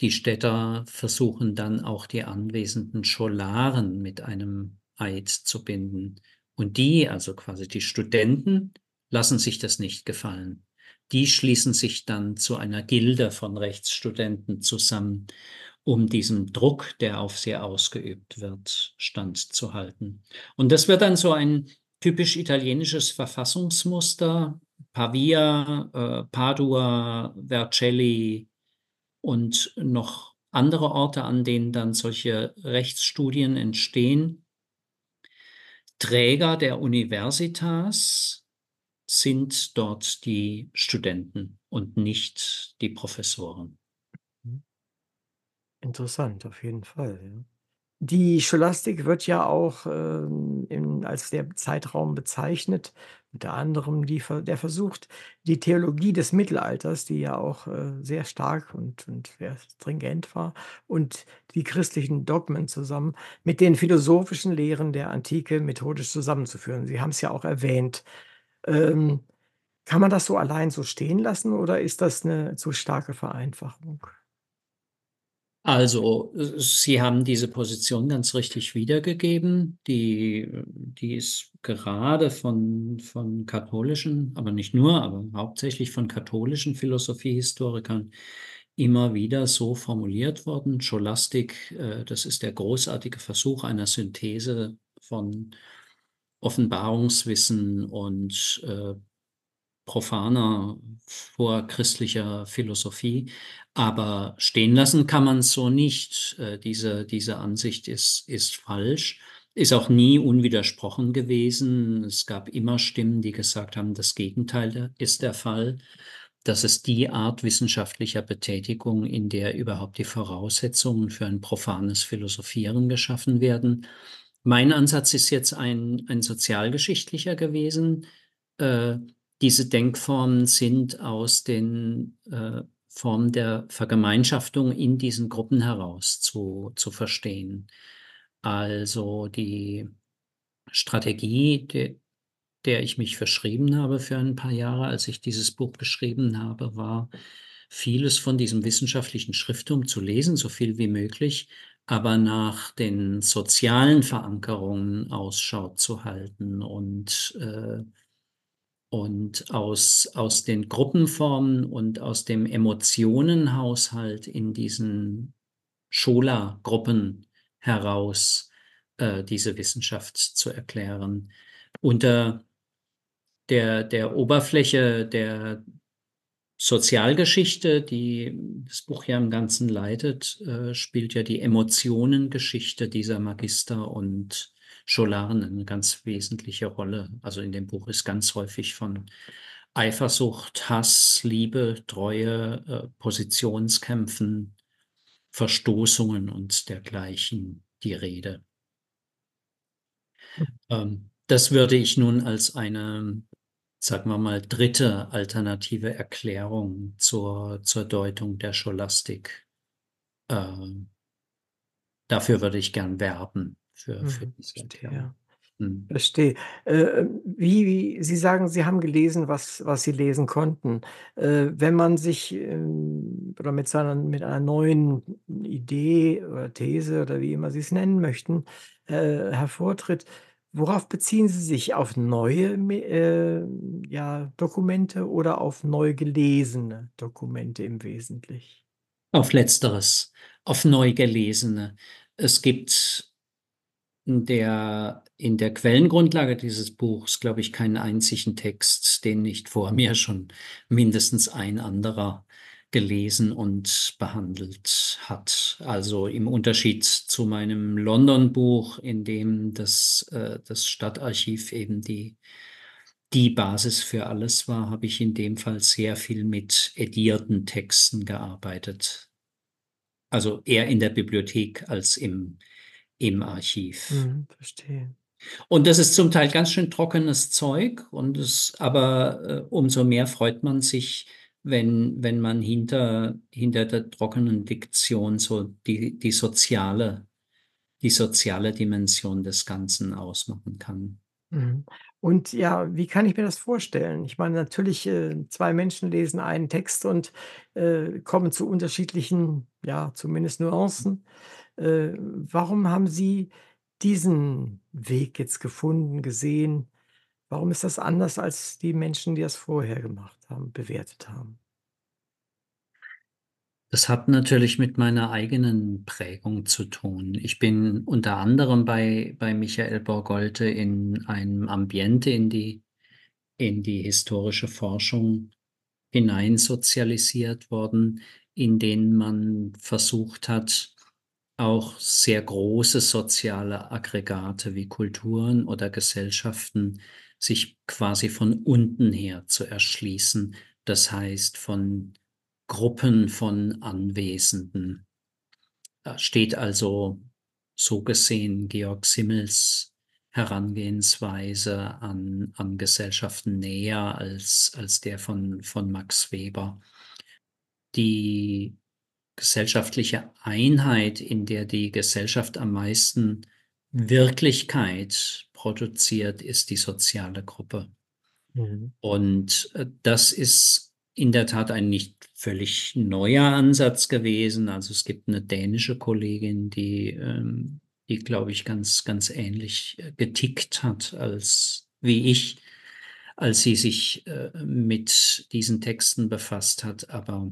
Die Städter versuchen dann auch die anwesenden Scholaren mit einem Eid zu binden. Und die, also quasi die Studenten, lassen sich das nicht gefallen. Die schließen sich dann zu einer Gilde von Rechtsstudenten zusammen um diesem Druck, der auf sie ausgeübt wird, standzuhalten. Und das wird dann so ein typisch italienisches Verfassungsmuster. Pavia, äh, Padua, Vercelli und noch andere Orte, an denen dann solche Rechtsstudien entstehen. Träger der Universitas sind dort die Studenten und nicht die Professoren. Interessant, auf jeden Fall. Die Scholastik wird ja auch, ähm, in als der Zeitraum bezeichnet, unter anderem die der versucht, die Theologie des Mittelalters, die ja auch, äh, sehr stark und und sehr stringent war, und die christlichen Dogmen zusammen mit den philosophischen Lehren der Antike methodisch zusammenzuführen. Sie haben es ja auch erwähnt. Ähm, kann man das so allein so stehen lassen oder ist das eine zu starke Vereinfachung? Also, Sie haben diese Position ganz richtig wiedergegeben. Die, die ist gerade von, von katholischen, aber nicht nur, aber hauptsächlich von katholischen Philosophiehistorikern immer wieder so formuliert worden. Scholastik, äh, das ist der großartige Versuch einer Synthese von Offenbarungswissen und äh, profaner vorchristlicher Philosophie. Aber stehen lassen kann man es so nicht. Äh, diese, diese Ansicht ist, ist falsch, ist auch nie unwidersprochen gewesen. Es gab immer Stimmen, die gesagt haben, das Gegenteil ist der Fall. Das ist die Art wissenschaftlicher Betätigung, in der überhaupt die Voraussetzungen für ein profanes Philosophieren geschaffen werden. Mein Ansatz ist jetzt ein, ein sozialgeschichtlicher gewesen. Diese Denkformen sind aus den äh, Formen der Vergemeinschaftung in diesen Gruppen heraus zu, zu verstehen. Also die Strategie, de der ich mich verschrieben habe für ein paar Jahre, als ich dieses Buch geschrieben habe, war, vieles von diesem wissenschaftlichen Schrifttum zu lesen, so viel wie möglich, aber nach den sozialen Verankerungen Ausschau zu halten und, äh, und aus, aus den Gruppenformen und aus dem Emotionenhaushalt in diesen Schola-Gruppen heraus äh, diese Wissenschaft zu erklären. Unter der, der Oberfläche der Sozialgeschichte, die das Buch ja im Ganzen leitet, äh, spielt ja die Emotionengeschichte dieser Magister und Scholaren eine ganz wesentliche Rolle. Also in dem Buch ist ganz häufig von Eifersucht, Hass, Liebe, Treue, äh, Positionskämpfen, Verstoßungen und dergleichen die Rede. Ähm, das würde ich nun als eine sagen wir mal, dritte alternative Erklärung zur, zur Deutung der Scholastik. Äh, dafür würde ich gern werben. Für, für Mhm, diese verstehe, Erklärung. Hm. Verstehe. Äh, wie wie Sie sagen, Sie haben gelesen, was was Sie lesen konnten. Äh, wenn man sich, ähm, oder mit seiner mit einer neuen Idee oder These oder wie immer Sie es nennen möchten, äh, hervortritt, worauf beziehen Sie sich? Auf neue äh, ja, Dokumente oder auf neu gelesene Dokumente im Wesentlich? Auf Letzteres, auf Neugelesene. Es gibt der, in der Quellengrundlage dieses Buchs, glaube ich, keinen einzigen Text, den nicht vor mir schon mindestens ein anderer gelesen und behandelt hat. Also im Unterschied zu meinem London-Buch, in dem das, äh, das Stadtarchiv eben die, die Basis für alles war, habe ich in dem Fall sehr viel mit edierten Texten gearbeitet. Also eher in der Bibliothek als im, im Archiv. Mhm, verstehe. Und das ist zum Teil ganz schön trockenes Zeug, und es, aber äh, umso mehr freut man sich, wenn, wenn man hinter, hinter der trockenen Diktion so die, die soziale, die soziale Dimension des Ganzen ausmachen kann. Mhm. Und ja, wie kann ich mir das vorstellen? Ich meine, natürlich, äh, 2 Menschen lesen einen Text und, äh, kommen zu unterschiedlichen, ja, zumindest Nuancen. Äh, warum haben Sie diesen Weg jetzt gefunden, gesehen? Warum ist das anders als die Menschen, die das vorher gemacht haben, bewertet haben? Das hat natürlich mit meiner eigenen Prägung zu tun. Ich bin unter anderem bei, bei Michael Borgolte in einem Ambiente in die, in die historische Forschung hineinsozialisiert worden, in denen man versucht hat, auch sehr große soziale Aggregate wie Kulturen oder Gesellschaften sich quasi von unten her zu erschließen. Das heißt, von Gruppen von Anwesenden. Da steht also so gesehen Georg Simmels Herangehensweise an, an Gesellschaften näher als, als der von, von Max Weber. Die gesellschaftliche Einheit, in der die Gesellschaft am meisten Wirklichkeit produziert, ist die soziale Gruppe. Mhm. Und äh, das ist in der Tat ein nicht völlig neuer Ansatz gewesen. Also es gibt eine dänische Kollegin, die, ähm, die glaube ich, ganz, ganz ähnlich äh, getickt hat als wie ich, als sie sich äh, mit diesen Texten befasst hat. Aber,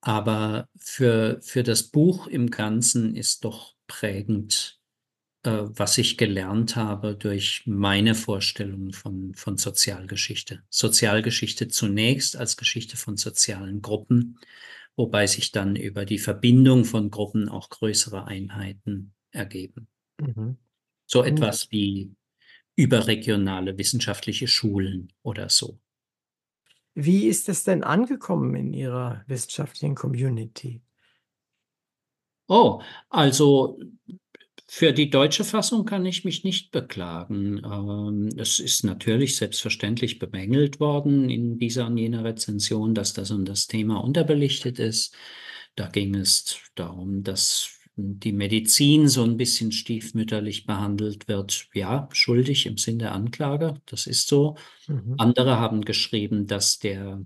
aber für, für das Buch im Ganzen ist doch prägend, äh, was ich gelernt habe durch meine Vorstellung von, von Sozialgeschichte. Sozialgeschichte zunächst als Geschichte von sozialen Gruppen, wobei sich dann über die Verbindung von Gruppen auch größere Einheiten ergeben. Mhm. So etwas wie überregionale wissenschaftliche Schulen oder so. Wie ist es denn angekommen in Ihrer wissenschaftlichen Community? Oh, also für die deutsche Fassung kann ich mich nicht beklagen. Ähm, es ist natürlich selbstverständlich bemängelt worden in dieser und jener Rezension, dass das und das Thema unterbelichtet ist. Da ging es darum, dass die Medizin so ein bisschen stiefmütterlich behandelt wird. Ja, schuldig im Sinn der Anklage, das ist so. Mhm. Andere haben geschrieben, dass der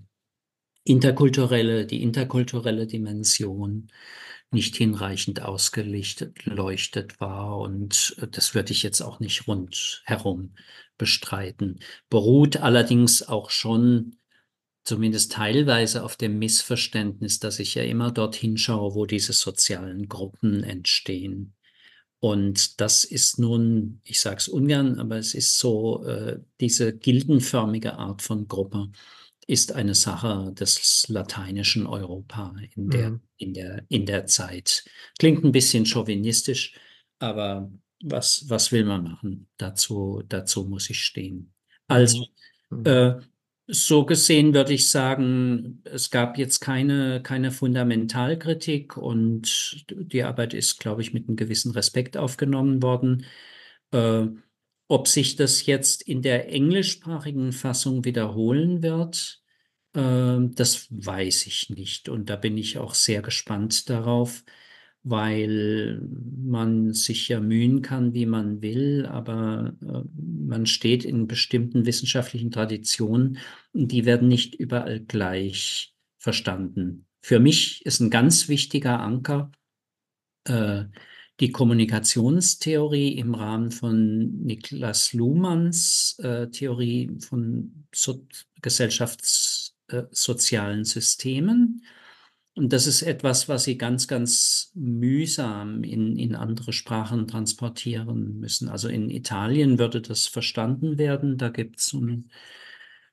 interkulturelle, die interkulturelle Dimension nicht hinreichend ausgelichtet leuchtet war und äh, das würde ich jetzt auch nicht rundherum bestreiten. Beruht allerdings auch schon zumindest teilweise auf dem Missverständnis, dass ich ja immer dorthin schaue, wo diese sozialen Gruppen entstehen. Und das ist nun, ich sage es ungern, aber es ist so, äh, diese gildenförmige Art von Gruppe ist eine Sache des lateinischen Europa in der, Mhm. in der, in der Zeit. Klingt ein bisschen chauvinistisch, aber was, was will man machen? Dazu, dazu muss ich stehen. Also, Mhm. äh, so gesehen würde ich sagen, es gab jetzt keine, keine Fundamentalkritik und die Arbeit ist, glaube ich, mit einem gewissen Respekt aufgenommen worden. Äh, ob sich das jetzt in der englischsprachigen Fassung wiederholen wird, äh, das weiß ich nicht. Und da bin ich auch sehr gespannt darauf, weil man sich ja mühen kann, wie man will, aber äh, man steht in bestimmten wissenschaftlichen Traditionen und die werden nicht überall gleich verstanden. Für mich ist ein ganz wichtiger Anker äh, die Kommunikationstheorie im Rahmen von Niklas Luhmanns äh, Theorie von so gesellschaftssozialen Systemen. Und das ist etwas, was Sie ganz, ganz mühsam in, in andere Sprachen transportieren müssen. Also in Italien würde das verstanden werden. Da gibt es eine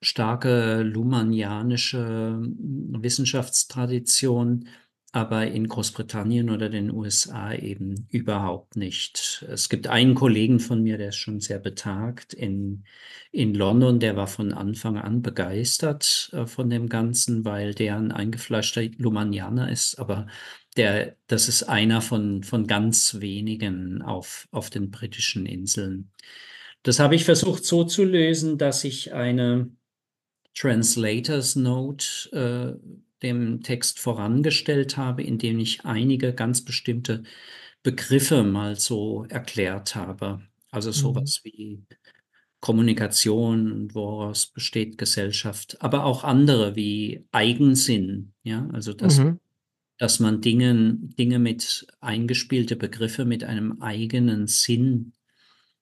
starke luhmannianische Wissenschaftstradition, aber in Großbritannien oder den USA eben überhaupt nicht. Es gibt einen Kollegen von mir, der ist schon sehr betagt in, in London, der war von Anfang an begeistert äh, von dem Ganzen, weil der ein eingefleischter Luhmannianer ist, aber der, das ist einer von, von ganz wenigen auf, auf den britischen Inseln. Das habe ich versucht so zu lösen, dass ich eine Translators Note äh, dem Text vorangestellt habe, indem ich einige ganz bestimmte Begriffe mal so erklärt habe. Also Mhm. sowas wie Kommunikation und woraus besteht Gesellschaft, aber auch andere wie Eigensinn, ja, also dass, Mhm. dass man Dinge, Dinge mit eingespielte Begriffe mit einem eigenen Sinn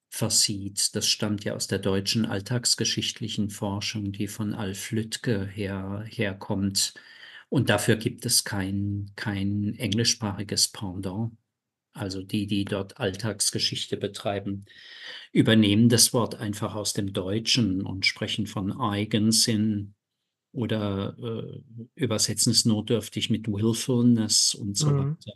versieht. Das stammt ja aus der deutschen alltagsgeschichtlichen Forschung, die von Alf Lüttke her, herkommt. Und dafür gibt es kein, kein englischsprachiges Pendant. Also die, die dort Alltagsgeschichte betreiben, übernehmen das Wort einfach aus dem Deutschen und sprechen von Eigensinn oder äh, übersetzen es notdürftig mit Willfulness und so Mhm. weiter.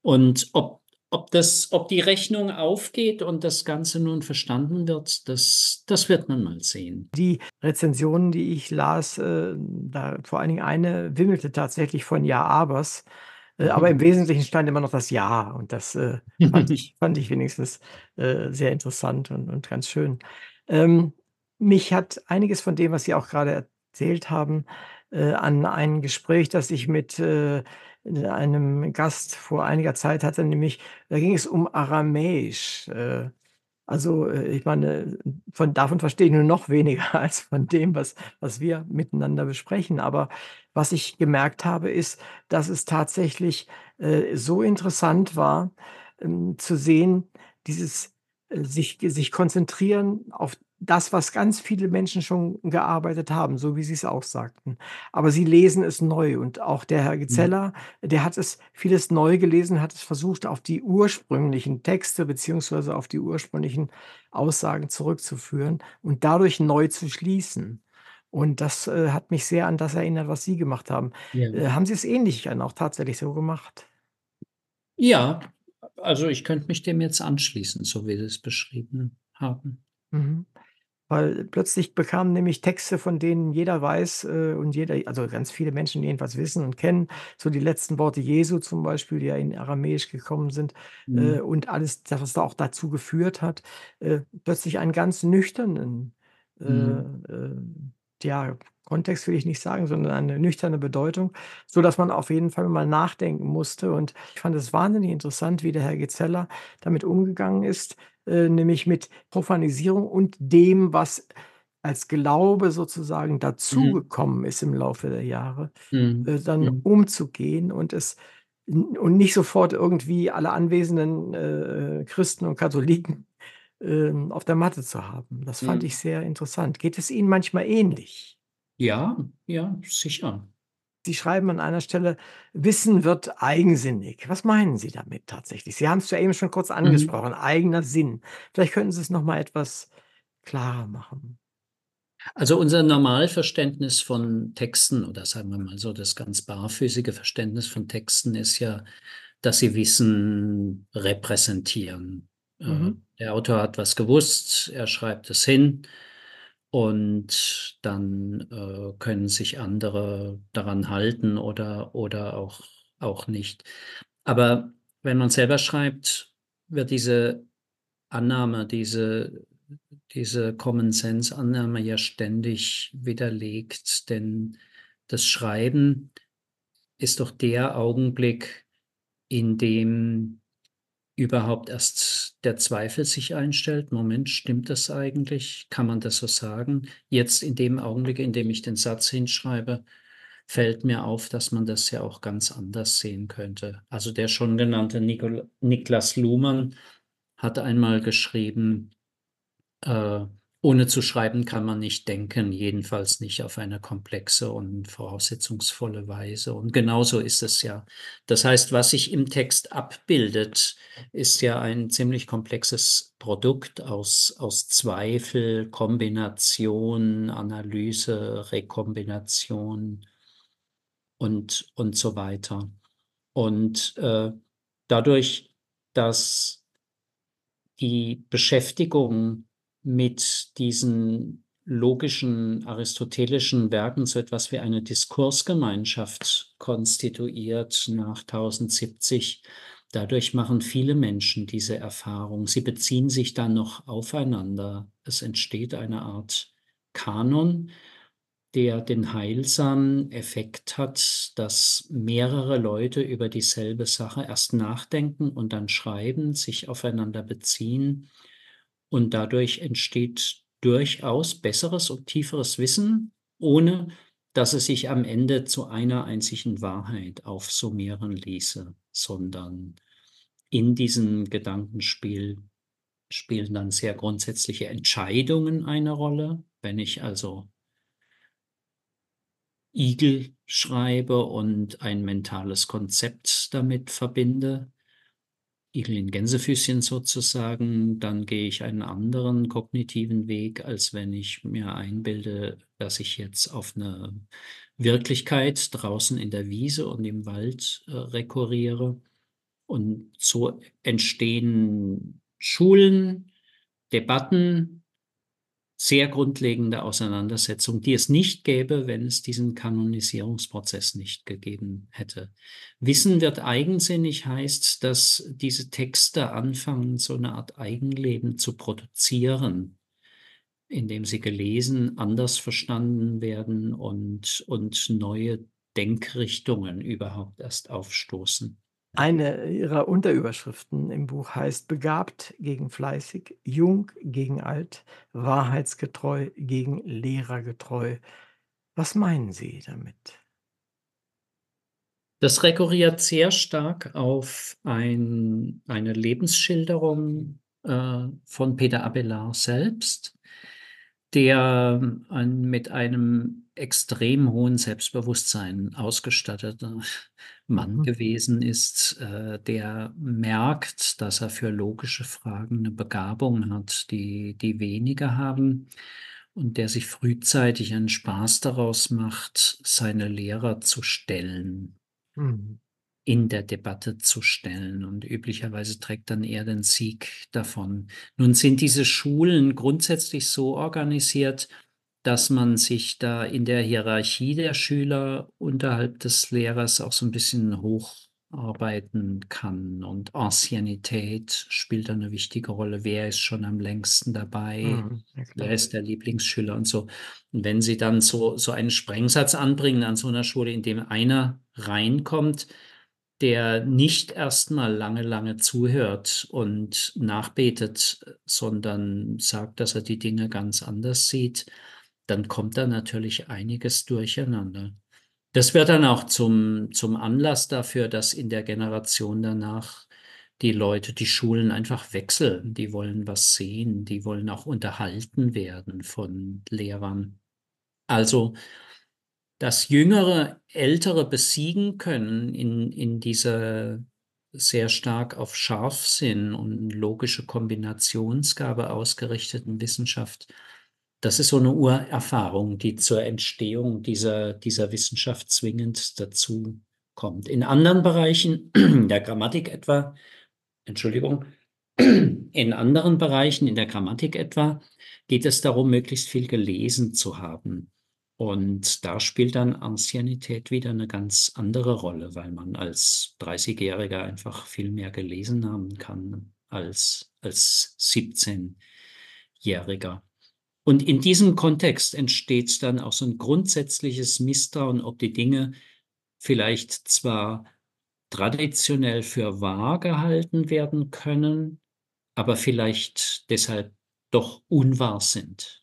Und ob, ob, das, ob die Rechnung aufgeht und das Ganze nun verstanden wird, das, das wird man mal sehen. Die Rezensionen, die ich las, äh, da vor allen Dingen eine wimmelte tatsächlich von Ja-Abers, äh, aber im Wesentlichen stand immer noch das Ja und das äh, fand, ich, fand ich wenigstens äh, sehr interessant und, und ganz schön. Ähm, mich hat einiges von dem, was Sie auch gerade erzählt haben, äh, an ein Gespräch, das ich mit äh, einem Gast vor einiger Zeit hatte, nämlich da ging es um Aramäisch. Äh, also, äh, ich meine, von davon verstehe ich nur noch weniger als von dem, was was wir miteinander besprechen. Aber was ich gemerkt habe, ist, dass es tatsächlich, äh, so interessant war, ähm, zu sehen, dieses, sich sich konzentrieren auf das, was ganz viele Menschen schon gearbeitet haben, so wie Sie es auch sagten. Aber sie lesen es neu und auch der Herr Mhm. Gezeller, der hat es vieles neu gelesen, hat es versucht, auf die ursprünglichen Texte beziehungsweise auf die ursprünglichen Aussagen zurückzuführen und dadurch neu zu schließen. Und das, äh, hat mich sehr an das erinnert, was Sie gemacht haben. Ja. Äh, haben Sie es ähnlich dann auch tatsächlich so gemacht? Ja, also ich könnte mich dem jetzt anschließen, so wie Sie es beschrieben haben. Mhm. Weil plötzlich bekamen nämlich Texte, von denen jeder weiß, äh, und jeder also ganz viele Menschen jedenfalls wissen und kennen, so die letzten Worte Jesu zum Beispiel, die ja in Aramäisch gekommen sind, äh, Mhm. und alles, das, was da auch dazu geführt hat, äh, plötzlich einen ganz nüchternen, äh, Mhm. Ja, Kontext will ich nicht sagen, sondern eine nüchterne Bedeutung, sodass man auf jeden Fall mal nachdenken musste. Und ich fand es wahnsinnig interessant, wie der Herr Gezeller damit umgegangen ist, äh, nämlich mit Profanisierung und dem, was als Glaube sozusagen Mhm. dazugekommen ist im Laufe der Jahre, Mhm. äh, dann Mhm. umzugehen und es und nicht sofort irgendwie alle anwesenden, äh, Christen und Katholiken, ähm, auf der Matte zu haben. Das fand Mhm. ich sehr interessant. Geht es Ihnen manchmal ähnlich? Ja, ja, sicher. Sie schreiben an einer Stelle: „Wissen wird eigensinnig.“ Was meinen Sie damit tatsächlich? Sie haben's ja eben schon kurz Mhm. angesprochen, eigener Sinn. Vielleicht könnten Sie es noch mal etwas klarer machen. Also, unser Normalverständnis von Texten oder sagen wir mal so, das ganz barfüßige Verständnis von Texten ist ja, dass sie Wissen repräsentieren. Äh, Mhm. Der Autor hat was gewusst, er schreibt es hin und dann, äh, können sich andere daran halten oder oder auch auch nicht. Aber wenn man selber schreibt, wird diese Annahme, diese diese Common-Sense-Annahme ja ständig widerlegt, denn das Schreiben ist doch der Augenblick, in dem überhaupt erst der Zweifel sich einstellt: „Moment, stimmt das eigentlich? Kann man das so sagen?“ Jetzt in dem Augenblick, in dem ich den Satz hinschreibe, fällt mir auf, dass man das ja auch ganz anders sehen könnte. Also, der schon genannte Nikol Niklas Luhmann hat einmal geschrieben, äh: „Ohne zu schreiben kann man nicht denken, jedenfalls nicht auf eine komplexe und voraussetzungsvolle Weise.“ Und genauso ist es ja. Das heißt, was sich im Text abbildet, ist ja ein ziemlich komplexes Produkt aus aus Zweifel, Kombination, Analyse, Rekombination und und so weiter. Und, äh, dadurch, dass die Beschäftigung mit diesen logischen aristotelischen Werken so etwas wie eine Diskursgemeinschaft konstituiert nach 1070, dadurch machen viele Menschen diese Erfahrung. Sie beziehen sich dann noch aufeinander. Es entsteht eine Art Kanon, der den heilsamen Effekt hat, dass mehrere Leute über dieselbe Sache erst nachdenken und dann schreiben, sich aufeinander beziehen. Und dadurch entsteht durchaus besseres und tieferes Wissen, ohne dass es sich am Ende zu einer einzigen Wahrheit aufsummieren ließe, sondern in diesem Gedankenspiel spielen dann sehr grundsätzliche Entscheidungen eine Rolle. Wenn ich also Igel schreibe und ein mentales Konzept damit verbinde, Igel in Gänsefüßchen sozusagen, dann gehe ich einen anderen kognitiven Weg, als wenn ich mir einbilde, dass ich jetzt auf 'ne Wirklichkeit draußen in der Wiese und im Wald, äh, rekurriere. Und so entstehen Schulen, Debatten, sehr grundlegende Auseinandersetzungen, die es nicht gäbe, wenn es diesen Kanonisierungsprozess nicht gegeben hätte. Wissen wird eigensinnig heißt, dass diese Texte anfangen, so 'ne Art Eigenleben zu produzieren, indem sie gelesen, anders verstanden werden und und neue Denkrichtungen überhaupt erst aufstoßen. Eine Ihrer Unterüberschriften im Buch heißt „Begabt gegen fleißig, jung gegen alt, wahrheitsgetreu gegen lehrergetreu.“ Was meinen Sie damit? Das rekurriert sehr stark auf ein eine Lebensschilderung, äh, von Peter Abelard selbst, der ein mit einem extrem hohen Selbstbewusstsein ausgestatteter Mann Mhm. gewesen ist, äh, der merkt, dass er für logische Fragen 'ne Begabung hat, die die wenige haben und der sich frühzeitig einen Spaß daraus macht, seine Lehrer zu stellen Mhm. in der Debatte zu stellen und üblicherweise trägt dann er den Sieg davon. Nun sind diese Schulen grundsätzlich so organisiert, dass man sich da in der Hierarchie der Schüler unterhalb des Lehrers auch so 'n bisschen hoch arbeiten kann. Und Anciennität spielt da 'ne wichtige Rolle. Wer ist schon am längsten dabei? Mhm, Wer ist der Lieblingsschüler und so. Und wenn Sie dann so so einen Sprengsatz anbringen an so 'ner Schule, in dem einer reinkommt, der nicht erst mal lange, lange zuhört und nachbetet, sondern sagt, dass er die Dinge ganz anders sieht, dann kommt da natürlich einiges durcheinander. Das wird dann auch zum zum Anlass dafür, dass in der Generation danach die Leute die Schulen einfach wechseln. Die wollen was sehen, die wollen auch unterhalten werden von Lehrern. Also, das Jüngere Ältere besiegen können in in dieser sehr stark auf Scharfsinn und logische Kombinationsgabe ausgerichteten Wissenschaft, das ist so 'ne Urerfahrung, die zur Entstehung dieser dieser Wissenschaft zwingend dazukommt. In anderen Bereichen, der Grammatik etwa Entschuldigung, in anderen Bereichen, in der Grammatik etwa, geht es darum, möglichst viel gelesen zu haben. Und da spielt dann Anciennität wieder 'ne ganz andere Rolle, weil man als Dreißigjähriger einfach viel mehr gelesen haben kann als als Siebzehnjähriger. Und in diesem Kontext entsteht dann auch so 'n grundsätzliches Misstrauen, ob die Dinge vielleicht zwar traditionell für wahr gehalten werden können, aber vielleicht deshalb doch unwahr sind.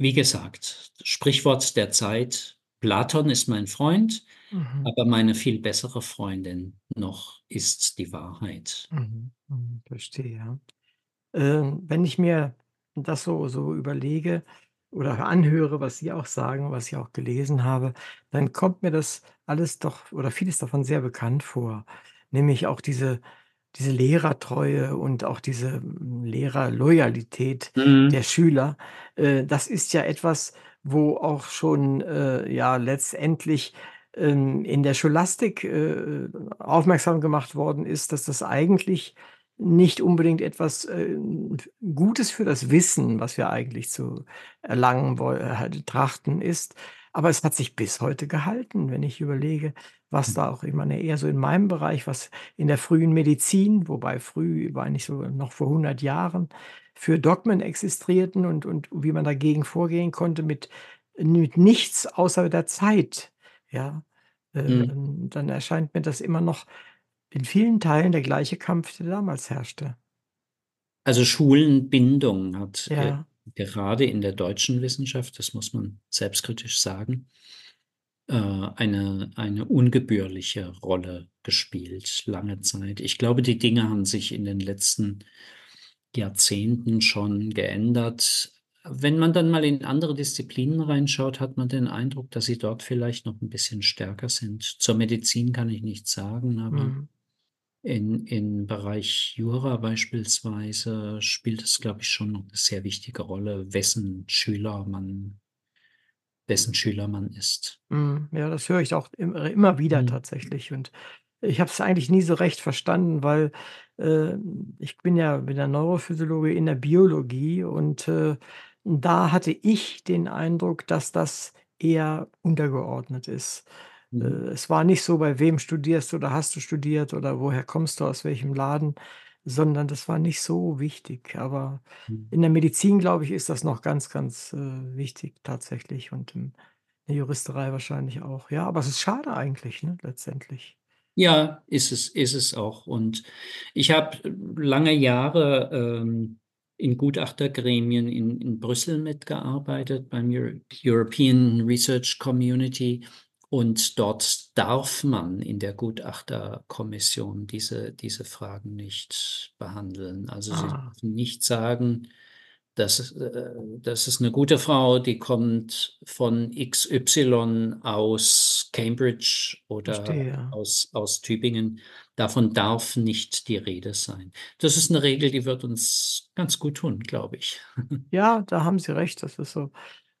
Wie gesagt, Sprichwort der Zeit: „Platon ist mein Freund, Mhm. aber meine viel bessere Freundin noch ist die Wahrheit.“ Mhm, mhm, verstehe, ja. Ähm, wenn ich mir das so so überlege oder anhöre, was Sie auch sagen, was ich auch gelesen habe, dann kommt mir das alles doch oder vieles davon sehr bekannt vor. Nämlich auch diese diese Lehrertreue und auch diese, hm, Lehrerloyalität der Mhm. Schüler. Äh, das ist ja etwas, wo auch schon, äh, ja, letztendlich, ähm, in der Scholastik, äh, aufmerksam gemacht worden ist, dass das eigentlich nicht unbedingt etwas, äh, Gutes für das Wissen, was wir eigentlich zu erlangen woll äh, trachten, ist. Aber es hat sich bis heute gehalten, wenn ich überlege, was da auch ich meine eher so in meinem Bereich, was in der frühen Medizin, wobei früh war nicht so noch vor 100 Jahren, für Dogmen existierten und und wie man dagegen vorgehen konnte mit mit nichts außer der Zeit, ja? Mhm. Ähm, dann erscheint mir das immer noch in vielen Teilen der gleiche Kampf, der damals herrschte. Also, Schulenbindung hat, äh, Ja. gerade in der deutschen Wissenschaft, das muss man selbstkritisch sagen, äh, eine eine ungebührliche Rolle gespielt, lange Zeit. Ich glaube, die Dinge haben sich in den letzten Jahrzehnten schon geändert. Wenn man dann mal in andere Disziplinen reinschaut, hat man den Eindruck, dass sie dort vielleicht noch 'n bisschen stärker sind. Zur Medizin kann ich nichts sagen, aber Mhm. In in Bereich Jura beispielsweise spielt es, glaube ich, schon noch 'ne sehr wichtige Rolle, wessen Schüler man wessen Schüler man ist. Mhm. Ja, das höre ich auch im immer wieder Mhm. tatsächlich. Und ich habe es eigentlich nie so recht verstanden, weil, äh, ich bin ja bin ja Neurophysiologe in der Biologie und, äh, da hatte ich den Eindruck, dass das eher untergeordnet ist. Äh, Mhm. es war nicht so: „Bei wem studierst du oder hast du studiert oder woher kommst du, aus welchem Laden?“, sondern das war nicht so wichtig. Aber Mhm. in der Medizin, glaube ich, ist das noch ganz, ganz, äh, wichtig tatsächlich und in der Juristerei wahrscheinlich auch. Ja, aber es ist schade eigentlich, ne, letztendlich. Ja, ist es ist es auch. Und ich habe lange Jahre, ähm, in Gutachtergremien in in Brüssel mitgearbeitet beim Euro European Research Community und dort darf man in der Gutachterkommission diese diese Fragen nicht behandeln. Also, sie Ah. dürfen nicht sagen, das ist äh, das ist 'ne gute Frau, die kommt von XY aus Cambridge oder Verstehe. aus aus Tübingen. Davon darf nicht die Rede sein. Das ist 'ne Regel, die wird uns ganz gut tun, glaube ich. Ja, da haben Sie recht. Das ist so,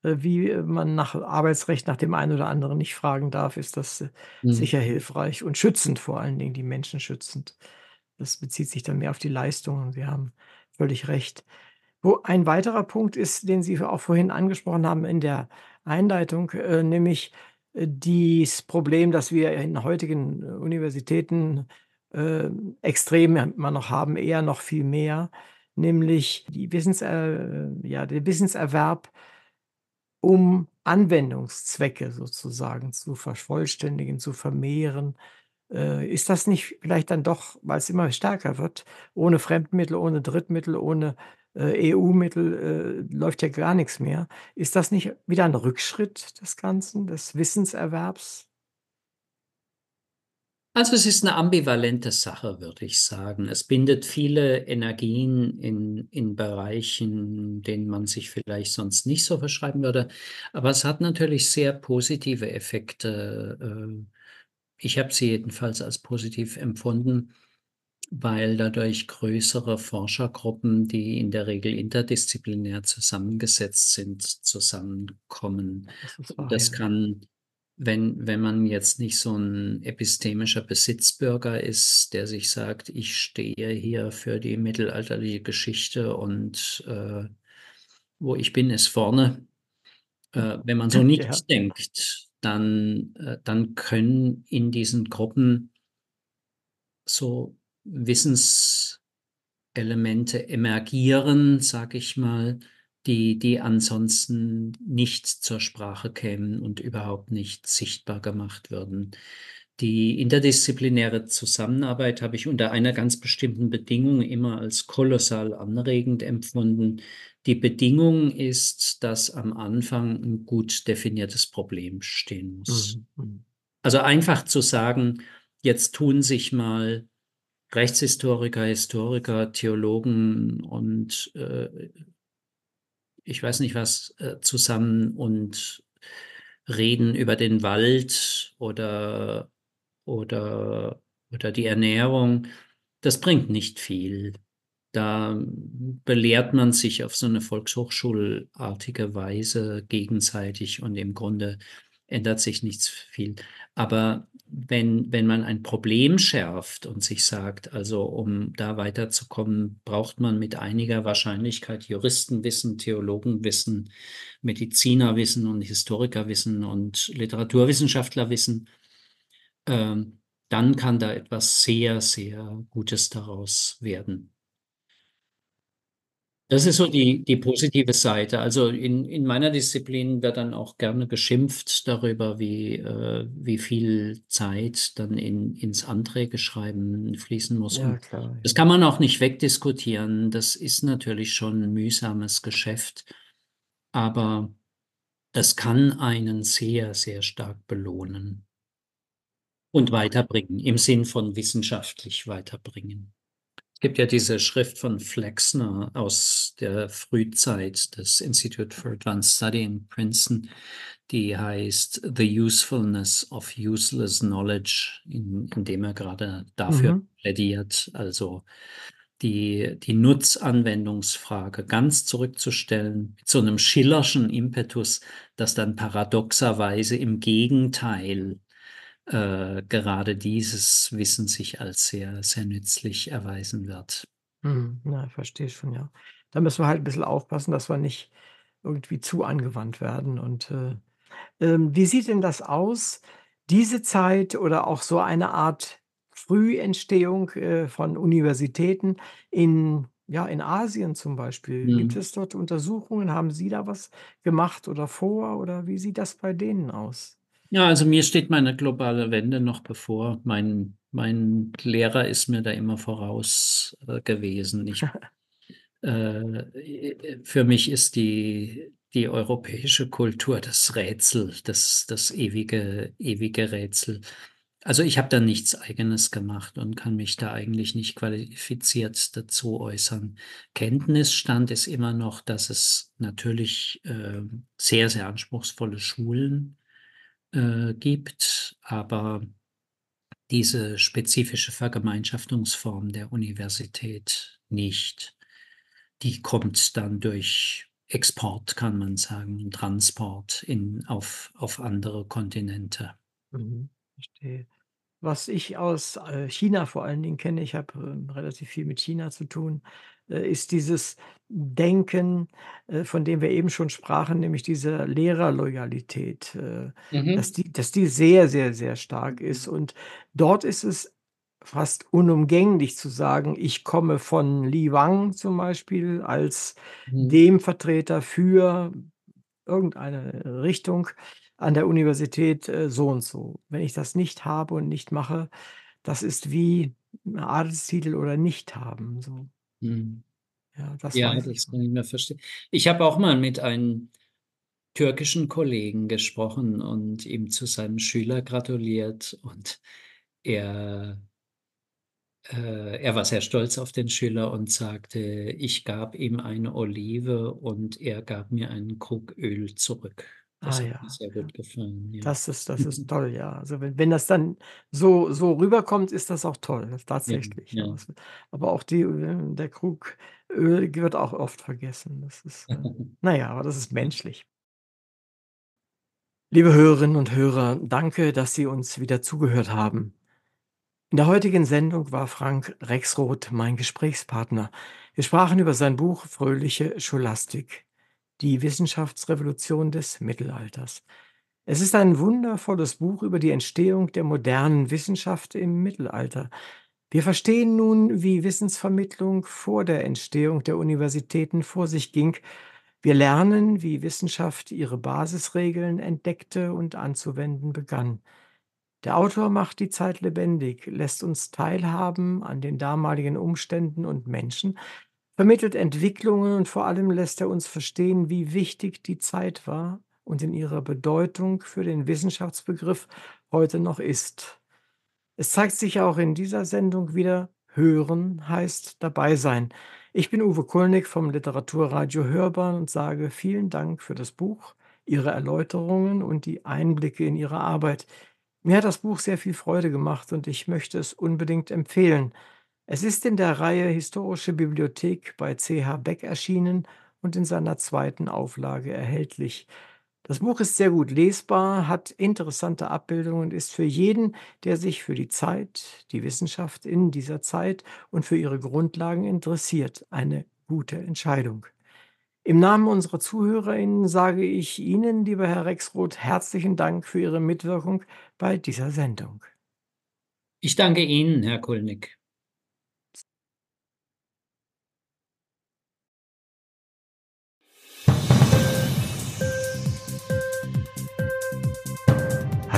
wie man nach Arbeitsrecht nach dem einen oder anderen nicht fragen darf, ist das, äh, Mhm. sicher hilfreich und schützend vor allen Dingen, die Menschen schützend. Das bezieht sich dann mehr auf die Leistung und Sie haben völlig recht. Wo ein weiterer Punkt ist, den Sie auch vorhin angesprochen haben in der Einleitung, äh, nämlich äh, dies Problem, das wir in heutigen Universitäten, äh, extrem immer noch haben, eher noch viel mehr, nämlich die Wissens äh, ja, der Wissenserwerb um Anwendungszwecke sozusagen zu vervollständigen, zu vermehren. Äh, ist das nicht vielleicht dann doch, weil es immer stärker wird, ohne Fremdmittel, ohne Drittmittel, ohne, äh, EU-Mittel, äh, läuft ja gar nichts mehr. Ist das nicht wieder ein Rückschritt des Ganzen, des Wissenserwerbs? Also es ist eine ambivalente Sache, würde ich sagen. Es bindet viele Energien in in Bereichen, denen man sich vielleicht sonst nicht so verschreiben würde. Aber es hat natürlich sehr positive Effekte. Äh, ich habe sie jedenfalls als positiv empfunden, weil dadurch größere Forschergruppen, die in der Regel interdisziplinär zusammengesetzt sind, zusammenkommen. Das Das kann wenn wenn man jetzt nicht so ein epistemischer Besitzbürger ist, der sich sagt: „Ich stehe hier für die mittelalterliche Geschichte und, äh, wo ich bin, ist vorne.“ Äh, wenn man so Ja. nicht denkt, dann äh, dann können in diesen Gruppen so Wissenselemente emergieren, sage ich mal, die die ansonsten nicht zur Sprache kämen und überhaupt nicht sichtbar gemacht würden. Die interdisziplinäre Zusammenarbeit habe ich unter einer ganz bestimmten Bedingung immer als kolossal anregend empfunden. Die Bedingung ist, dass am Anfang ein gut definiertes Problem stehen muss. Mhm, mhm. Also, einfach zu sagen: „Jetzt tun sich mal Rechtshistoriker, Historiker, Theologen und, äh, ich weiß nicht was, äh, zusammen und reden über den Wald oder oder oder die Ernährung.“ Das bringt nicht viel. Da belehrt man sich auf so eine volkshochschulartige Weise gegenseitig und im Grunde ändert sich nichts viel. Aber wenn wenn man ein Problem schärft und sich sagt: „Also, um da weiterzukommen, braucht man mit einiger Wahrscheinlichkeit Juristenwissen, Theologenwissen, Medizinerwissen und Historikerwissen und Literaturwissenschaftlerwissen“, ähm, dann kann da etwas sehr, sehr Gutes daraus werden. Das ist so die die positive Seite. Also, in in meiner Disziplin wird dann auch gerne geschimpft darüber, wie äh, wie viel Zeit dann in ins Anträge-Schreiben fließen muss. Ja, klar, das ja. kann man auch nicht wegdiskutieren. Das ist natürlich schon 'n mühsames Geschäft, aber es kann einen sehr, sehr stark belohnen und weiterbringen, im Sinn von wissenschaftlich weiterbringen. Es gibt ja diese Schrift von Flexner aus der Frühzeit des Institute for Advanced Study in Princeton, die heißt „The Usefulness of Useless Knowledge“, in indem er grade dafür Mhm. plädiert, also die die Nutzanwendungsfrage ganz zurückzustellen, mit so 'nem Schillerschen Impetus, dass dann paradoxerweise im Gegenteil, äh, gerade dieses Wissen sich als sehr, sehr nützlich erweisen wird. Mhm. Ja, verstehe schon, ja. Da müssen wir halt 'n bisschen aufpassen, dass wir nicht irgendwie zu angewandt werden und, äh ähm, wie sieht denn das aus, diese Zeit oder auch so eine Art Frühentstehung, äh, von Universitäten in ja, in Asien zum Beispiel? Gibt Mhm. es dort Untersuchungen? Haben Sie da was gemacht oder vor oder wie sieht das bei denen aus? Ja, also mir steht meine globale Wende noch bevor. Mein mein Lehrer ist mir da immer voraus, äh, gewesen. Ich äh, äh, für mich ist die die europäische Kultur das Rätsel, das das ewige ewige Rätsel. Also, ich habe da nichts Eigenes gemacht und kann mich da eigentlich nicht qualifiziert dazu äußern. Kenntnisstand ist immer noch, dass es natürlich, ähm, sehr, sehr anspruchsvolle Schulen, äh, gibt, aber diese spezifische Vergemeinschaftungsform der Universität nicht. Die kommt dann durch Export, kann man sagen, Transport in auf auf andere Kontinente. Mhm, verstehe. was ich aus, äh, China vor allen Dingen kenne, ich habe, ähm, relativ viel mit China zu tun, ist dieses Denken, äh, von dem wir eben schon sprachen, nämlich diese Lehrerloyalität, äh, dass Mhm. die dass die sehr, sehr, sehr stark ist. Und dort ist es fast unumgänglich zu sagen: „Ich komme von Li Wang“, zum Beispiel, als Mhm. dem Vertreter für irgendeine Richtung an der Universität, äh, so und so. Wenn ich das nicht habe und nicht mache, das ist wie Adelstitel oder nicht haben, so. Mhm. Ja, das Ja, weiß ich das noch. kann ich mir verstehen. Ich habe auch mal mit einem türkischen Kollegen gesprochen und ihm zu seinem Schüler gratuliert und er äh, er war sehr stolz auf den Schüler und sagte: „Ich gab ihm eine Olive und er gab mir einen Krug Öl zurück.“ Ah Das hat mir ja, sehr ja. gut gefallen, ja. Das ist das ist toll, ja. Also, wenn wenn das dann so so rüberkommt, ist das auch toll, Ja, tatsächlich. ja. Aber es aber auch die äh, der Krug Öl wird auch oft vergessen. Das ist, äh na ja, aber das ist menschlich. Liebe Hörerinnen und Hörer, danke, dass Sie uns wieder zugehört haben. In der heutigen Sendung war Frank Rexroth mein Gesprächspartner. Wir sprachen über sein Buch Fröhliche Scholastik, die Wissenschaftsrevolution des Mittelalters. Es ist ein wundervolles Buch über die Entstehung der modernen Wissenschaft im Mittelalter. Wir verstehen nun, wie Wissensvermittlung vor der Entstehung der Universitäten vor sich ging. Wir lernen, wie Wissenschaft ihre Basisregeln entdeckte und anzuwenden begann. Der Autor macht die Zeit lebendig, lässt uns teilhaben an den damaligen Umständen und Menschen, vermittelt Entwicklungen und vor allem lässt er uns verstehen, wie wichtig die Zeit war und in ihrer Bedeutung für den Wissenschaftsbegriff heute noch ist. Es zeigt sich auch in dieser Sendung wieder, hören heißt dabei sein. Ich bin Uwe Kulnig vom Literaturradio Hörbahn und sage vielen Dank für das Buch, Ihre Erläuterungen und die Einblicke in Ihre Arbeit. Mir hat das Buch sehr viel Freude gemacht und ich möchte es unbedingt empfehlen. Es ist in der Reihe Historische Bibliothek bei CH Beck erschienen und in seiner zweiten Auflage erhältlich. Das Buch ist sehr gut lesbar, hat interessante Abbildungen und ist für jeden, der sich für die Zeit, die Wissenschaft in dieser Zeit und für ihre Grundlagen interessiert, eine gute Entscheidung. Im Namen unserer ZuhörerInnen sage ich Ihnen, lieber Herr Rexroth, herzlichen Dank für Ihre Mitwirkung bei dieser Sendung. Ich danke Ihnen, Herr Kulnig.